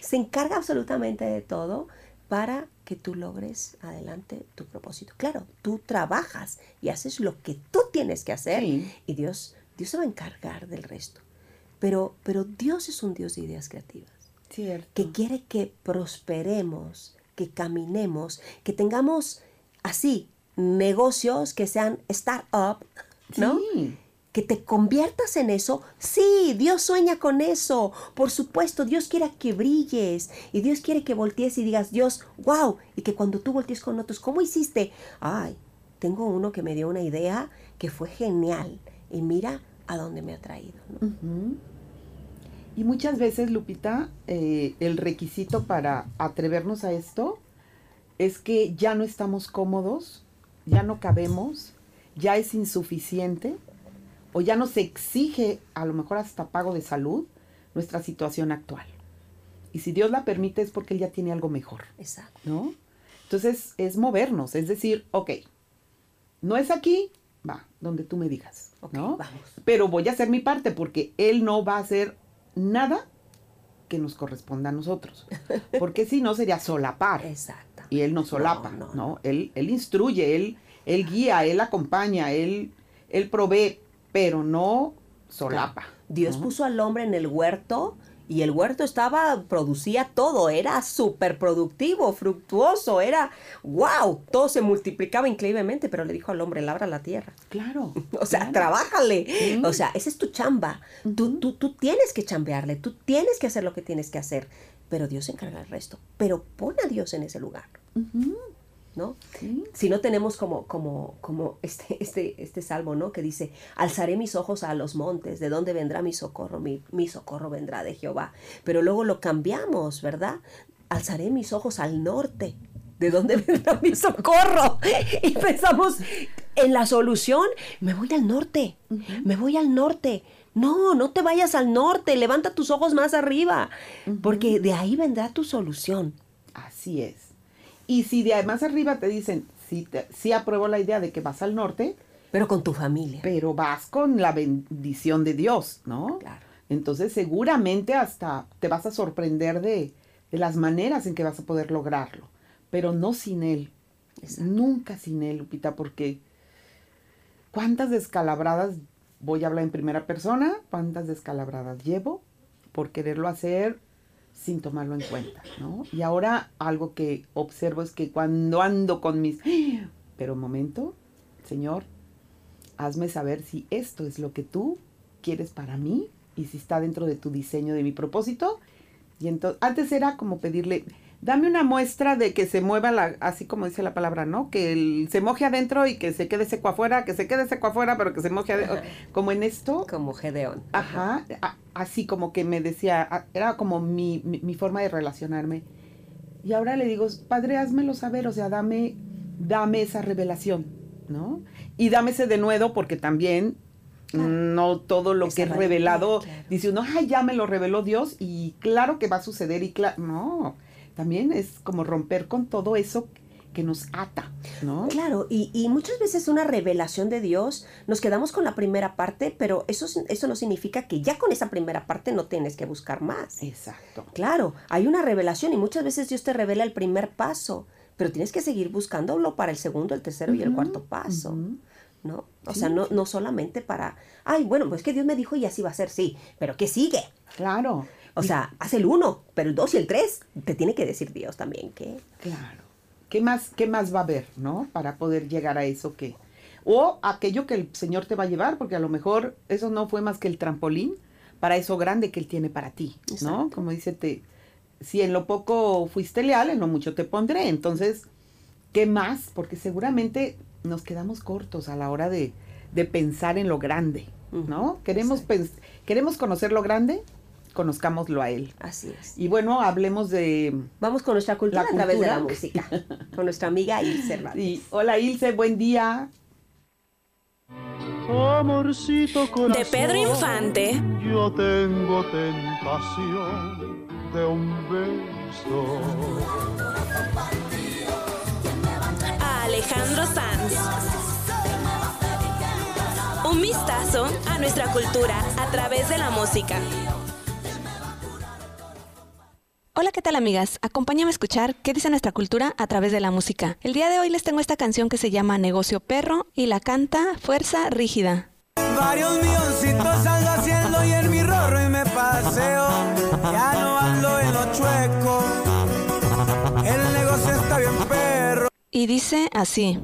se encarga absolutamente de todo para que tú logres adelante tu propósito. Claro, tú trabajas y haces lo que tú tienes que hacer y Dios, Dios se va a encargar del resto. Pero, pero Dios es un Dios de ideas creativas que quiere que prosperemos, que caminemos, que tengamos así negocios que sean start-up, ¿no? que te conviertas en eso, sí, Dios sueña con eso. Por supuesto, Dios quiere que brilles y Dios quiere que voltees y digas, Dios, wow, y que cuando tú voltees con otros, ¿cómo hiciste? Ay, tengo uno que me dio una idea que fue genial y mira a dónde me ha traído. Y muchas veces, Lupita, eh, el requisito para atrevernos a esto es que ya no estamos cómodos, ya no cabemos, ya es insuficiente o ya nos exige a lo mejor hasta pago de salud nuestra situación actual. Y si Dios la permite es porque Él ya tiene algo mejor. Exacto. ¿No? Entonces es movernos, es decir, ok, no es aquí, va, donde tú me digas. ¿no? Vamos. Pero voy a hacer mi parte porque Él no va a hacer nada que nos corresponda a nosotros. Porque si no sería solapar. Exacto. Y Él no solapa, ¿no? Él, él instruye, él, él guía, Él acompaña, Él, él provee, pero no solapa. Dios puso al hombre en el huerto y el huerto estaba, producía todo, era súper productivo, fructuoso, era wow, todo se multiplicaba increíblemente, pero le dijo al hombre, labra la tierra. Claro. <laughs> O sea, trabájale. O sea, esa es tu chamba. tú, tú, tú tienes que chambearle, tú tienes que hacer lo que tienes que hacer, pero Dios se encarga del resto. Pero pon a Dios en ese lugar. ¿No? Si no tenemos como, como, como este, este, este salmo, ¿no? Que dice, alzaré mis ojos a los montes, ¿de dónde vendrá mi socorro? Mi, mi socorro vendrá de Jehová. Pero luego lo cambiamos, ¿verdad? Alzaré mis ojos al norte. ¿De dónde <laughs> vendrá mi socorro? Y pensamos en la solución. Me voy al norte. Me voy al norte. No, no te vayas al norte. Levanta tus ojos más arriba. Porque de ahí vendrá tu solución. Así es. Y si de más arriba te dicen, sí, sí apruebo la idea de que vas al norte. Pero con tu familia. Pero vas con la bendición de Dios, ¿no? Claro. Entonces seguramente hasta te vas a sorprender de, las maneras en que vas a poder lograrlo. Pero no sin Él. Nunca sin Él, Lupita, porque ¿cuántas descalabradas, voy a hablar en primera persona, cuántas descalabradas llevo por quererlo hacer sin tomarlo en cuenta, ¿no? Y ahora algo que observo es que cuando ando con mis... Pero momento, Señor, hazme saber si esto es lo que tú quieres para mí y si está dentro de tu diseño, de mi propósito. Y entonces, antes era como pedirle, dame una muestra de que se mueva la, así como dice la palabra, ¿no? Que se moje adentro y que se quede seco afuera, que se quede seco afuera, pero que se moje adentro. Como en esto. Como Gedeón. Ajá, así como que me decía, era como mi, mi, forma de relacionarme. Y ahora le digo, Padre, házmelo saber, o sea, dame, dame esa revelación, ¿no? Y dame ese denuedo porque también no todo lo que es revelado, dice uno, ay, ya me lo reveló Dios y claro que va a suceder y claro, no también es como romper con todo eso que nos ata, ¿no? Claro, y, muchas veces una revelación de Dios, nos quedamos con la primera parte, pero eso, eso no significa que ya con esa primera parte no tienes que buscar más. Exacto. Claro, hay una revelación y muchas veces Dios te revela el primer paso, pero tienes que seguir buscándolo para el segundo, el tercero y el cuarto paso. ¿No? O sea, no, no solamente para, ay, bueno, pues que Dios me dijo y así va a ser, sí, pero ¿qué sigue? Claro. O sea, haz el uno, pero el dos y el tres te tiene que decir Dios también que... Claro. ¿Qué más, ¿Qué más va a haber, no? Para poder llegar a eso que... O aquello que el Señor te va a llevar, porque a lo mejor eso no fue más que el trampolín para eso grande que Él tiene para ti, ¿no? Como dice, te, si en lo poco fuiste leal, en lo mucho te pondré. Entonces, ¿qué más? Porque seguramente nos quedamos cortos a la hora de, de pensar en lo grande, ¿no? Queremos, queremos conocer lo grande, conozcámoslo a él. Así es. Y bueno, hablemos de... Vamos con nuestra cultura, a través de la música, con nuestra amiga Ilse Sí. Hola Ilse, buen día. Amorcito corazón, de Pedro Infante. Yo tengo tentación de un beso. A Alejandro Sanz. Un vistazo a nuestra cultura a través de la música. Hola, ¿qué tal amigas? Acompáñame a escuchar qué dice nuestra cultura a través de la música. El día de hoy les tengo esta canción que se llama Negocio Perro y la canta Fuerza Rígida. Varios milloncitos ando haciendo y en mi rorro y me paseo. Ya no ando en lo chueco. El negocio está bien perro. Y dice así.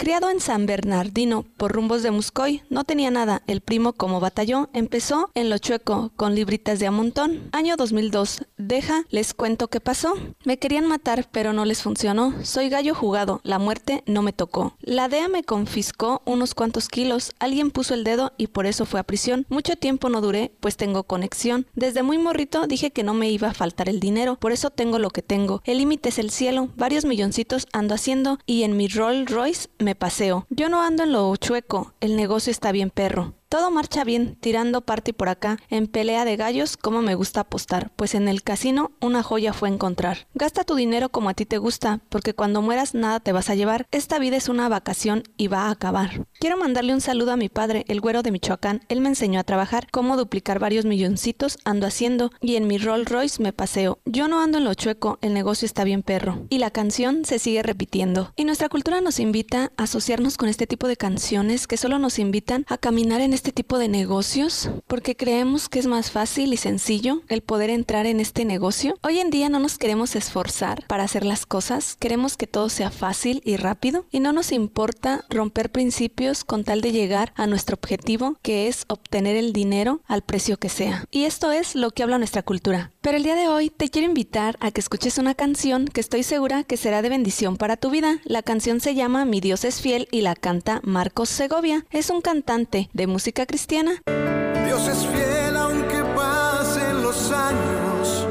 Criado en San Bernardino por rumbos de Muscoy, no tenía nada. El primo, como batalló, empezó en lo chueco, con libritas de a montón. Año 2002. Deja, les cuento qué pasó. Me querían matar, pero no les funcionó. Soy gallo jugado, la muerte no me tocó. La DEA me confiscó unos cuantos kilos. Alguien puso el dedo y por eso fue a prisión. Mucho tiempo no duré, pues tengo conexión. Desde muy morrito dije que no me iba a faltar el dinero, por eso tengo lo que tengo. El límite es el cielo. Varios milloncitos ando haciendo y en mi Rolls Royce me paseo. Yo no ando en lo chueco, el negocio está bien perro. Todo marcha bien, tirando parte por acá. En pelea de gallos, como me gusta apostar, pues en el casino una joya fue encontrar. Gasta tu dinero como a ti te gusta, porque cuando mueras nada te vas a llevar. Esta vida es una vacación y va a acabar. Quiero mandarle un saludo a mi padre, el güero de Michoacán. Él me enseñó a trabajar, cómo duplicar varios milloncitos ando haciendo, y en mi Rolls Royce me paseo. Yo no ando en lo chueco, el negocio está bien perro. Y la canción se sigue repitiendo. Y nuestra cultura nos invita a asociarnos con este tipo de canciones que solo nos invitan a caminar en este tipo de negocios porque creemos que es más fácil y sencillo el poder entrar en este negocio. Hoy en día no nos queremos esforzar para hacer las cosas, queremos que todo sea fácil y rápido y no nos importa romper principios con tal de llegar a nuestro objetivo que es obtener el dinero al precio que sea. Y esto es lo que habla nuestra cultura. Pero el día de hoy te quiero invitar a que escuches una canción que estoy segura que será de bendición para tu vida. La canción se llama Mi Dios es fiel y la canta Marcos Segovia. Es un cantante de música cristiana. Dios es fiel aunque pasen los años,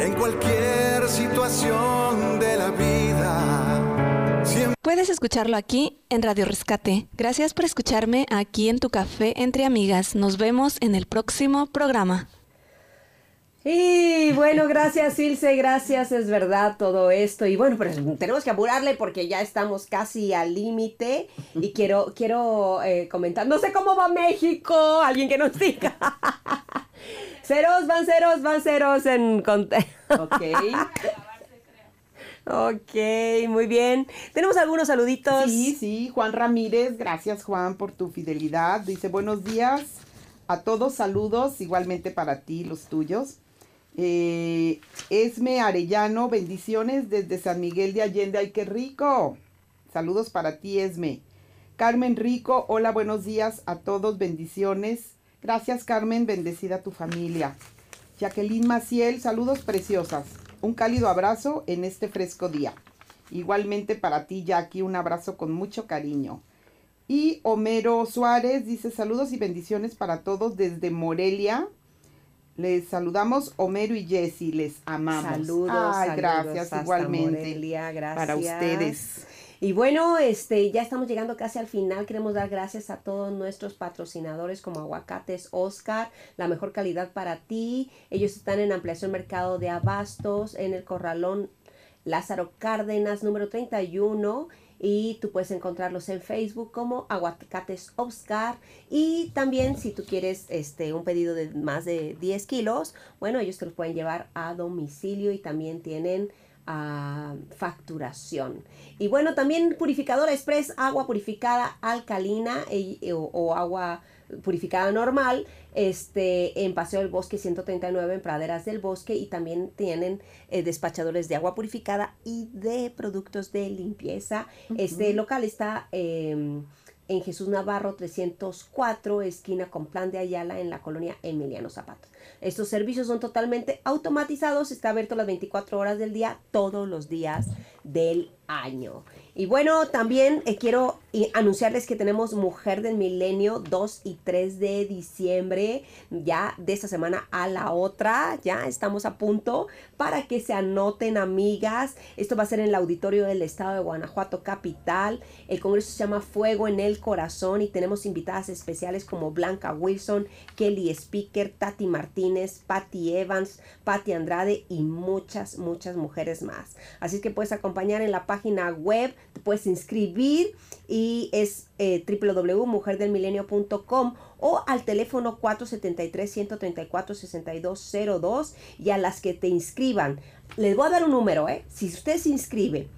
en cualquier situación de la vida. Siempre Puedes escucharlo aquí en Radio Rescate. Gracias por escucharme aquí en tu café entre amigas. Nos vemos en el próximo programa. Y bueno, gracias Ilse, gracias, es verdad todo esto. Y bueno, pero tenemos que apurarle porque ya estamos casi al límite. Y quiero, quiero eh, comentar, no sé cómo va México, alguien que nos diga. <laughs> ceros, van ceros, van ceros en... conte- Ok. <laughs> Ok, muy bien. Tenemos algunos saluditos. Sí, sí, Juan Ramírez, gracias Juan por tu fidelidad. Dice buenos días a todos, saludos, igualmente para ti, los tuyos. Eh, Esme Arellano, bendiciones desde San Miguel de Allende, ay qué rico. Saludos para ti, Esme. Carmen Rico, hola, buenos días a todos, bendiciones. Gracias Carmen, bendecida tu familia. Jacqueline Maciel, saludos preciosas. Un cálido abrazo en este fresco día. Igualmente para ti, Jackie, un abrazo con mucho cariño. Y Homero Suárez dice saludos y bendiciones para todos desde Morelia. Les saludamos Homero y Jessy, les amamos. Saludos, Ay, saludos gracias igualmente. Morelia, gracias. Para ustedes. Y bueno, este, ya estamos llegando casi al final. Queremos dar gracias a todos nuestros patrocinadores como Aguacates Oscar, la mejor calidad para ti. Ellos están en ampliación mercado de abastos en el Corralón Lázaro Cárdenas número 31 y tú puedes encontrarlos en Facebook como Aguacates Oscar y también si tú quieres este un pedido de más de 10 kilos, bueno, ellos te los pueden llevar a domicilio y también tienen ah, facturación. Y bueno, también purificador express, agua purificada alcalina e- o, o agua purificada normal, este, en Paseo del Bosque 139 en Praderas del Bosque y también tienen eh, despachadores de agua purificada y de productos de limpieza. Este local está em, en Jesús Navarro 304, esquina con Plan de Ayala en la colonia Emiliano Zapata. Estos servicios son totalmente automatizados, está abierto las 24 horas del día, todos los días del año. Y bueno, también eh, quiero eh, anunciarles que tenemos Mujer del Milenio 2 y 3 de diciembre, ya de esta semana a la otra, ya estamos a punto para que se anoten amigas. Esto va a ser en el auditorio del estado de Guanajuato capital. El congreso se llama Fuego en el Corazón y tenemos invitadas especiales como Blanca Wilson, Kelly Speaker, Tati Martínez, Patty Evans, Patty Andrade y muchas, muchas mujeres más. Así que puedes acompañar en la página web, te puedes inscribir y es eh, www.mujerdelmilenio.com o al teléfono 473-134-6202 y a las que te inscriban. Les voy a dar un número, ¿eh? Si usted se inscribe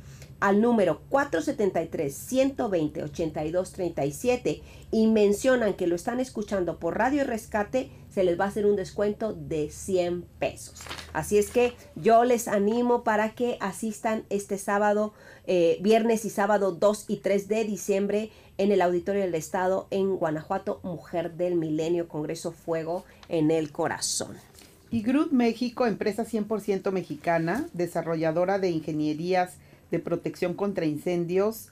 al número 473-120-8237 y mencionan que lo están escuchando por Radio Rescate, se les va a hacer un descuento de 100 pesos. Así es que yo les animo para que asistan este sábado, eh, viernes y sábado 2 y 3 de diciembre en el Auditorio del Estado en Guanajuato, Mujer del Milenio, Congreso Fuego en el Corazón. Y Groot México, empresa 100% mexicana, desarrolladora de ingenierías de protección contra incendios,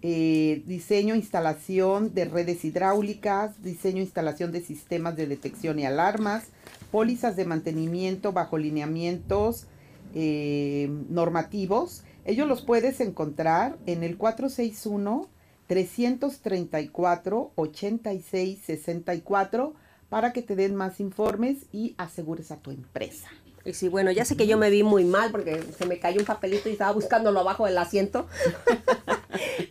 eh, diseño, instalación de redes hidráulicas, diseño, instalación de sistemas de detección y alarmas, pólizas de mantenimiento bajo lineamientos eh, normativos. Ellos los puedes encontrar en el 461 334 8664 para que te den más informes y asegures a tu empresa. Y sí, bueno, ya sé que yo me vi muy mal porque se me cayó un papelito y estaba buscándolo abajo del asiento. <laughs>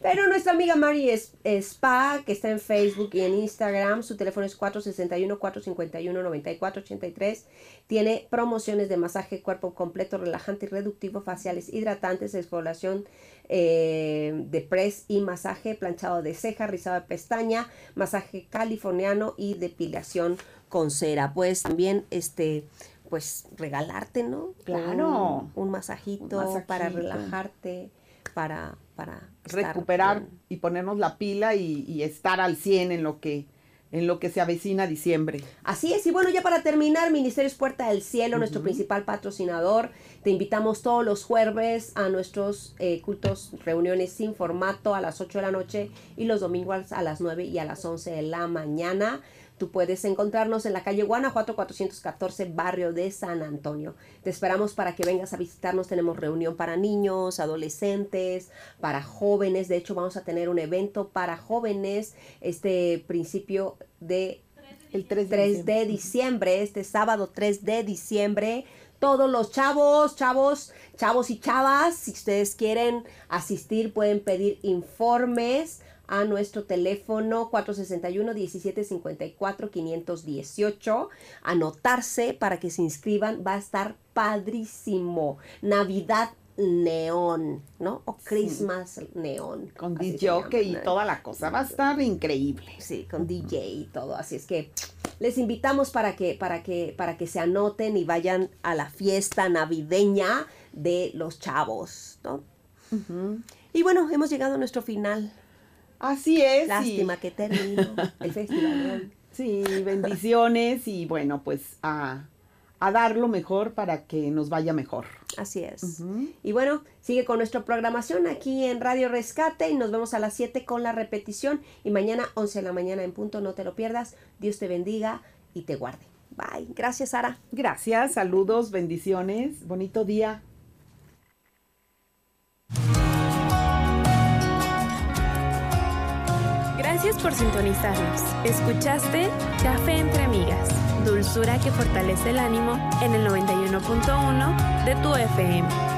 Pero nuestra amiga Mari Spa, que está en Facebook y en Instagram, su teléfono es 461-451-9483. Tiene promociones de masaje cuerpo completo, relajante y reductivo, faciales hidratantes, exfoliación eh, de press y masaje, planchado de ceja, rizado de pestaña, masaje californiano y depilación con cera. Pues también este pues regalarte, ¿no? Claro. Un, masajito, para relajarte, para, para recuperar y ponernos la pila y, estar al 100 en lo que en lo que se avecina diciembre. Así es, y bueno, ya para terminar, Ministerios Puerta del Cielo, nuestro principal patrocinador, te invitamos todos los jueves a nuestros eh, cultos, reuniones sin formato a las 8 de la noche y los domingos a las 9 y a las 11 de la mañana. Tú puedes encontrarnos en la calle Guanajuato 414, barrio de San Antonio. Te esperamos para que vengas a visitarnos. Tenemos reunión para niños, adolescentes, para jóvenes. De hecho, vamos a tener un evento para jóvenes este principio de el 3 de, diciembre, este sábado 3 de diciembre todos los chavos, chavos, chavos y chavas, si ustedes quieren asistir, pueden pedir informes a nuestro teléfono 461-1754-518. Anotarse para que se inscriban. Va a estar padrísimo. Navidad neón, ¿no? O Christmas neón. Con DJ y toda la cosa. Va a estar increíble. Sí, con DJ y todo. Así es que les invitamos para que, para que, para que se anoten y vayan a la fiesta navideña de los chavos, ¿no? Y bueno, hemos llegado a nuestro final. Así es. Lástima que terminó el festival. <laughs> Sí, bendiciones y bueno, pues a, a, dar lo mejor para que nos vaya mejor. Así es. Y bueno, sigue con nuestra programación aquí en Radio Rescate y nos vemos a las 7 con la repetición y mañana 11 de la mañana en punto, no te lo pierdas. Dios te bendiga y te guarde. Bye. Gracias, Sara. Gracias, saludos, bendiciones, bonito día. Gracias por sintonizarnos. Escuchaste Café entre Amigas, dulzura que fortalece el ánimo en el 91.1 de tu FM.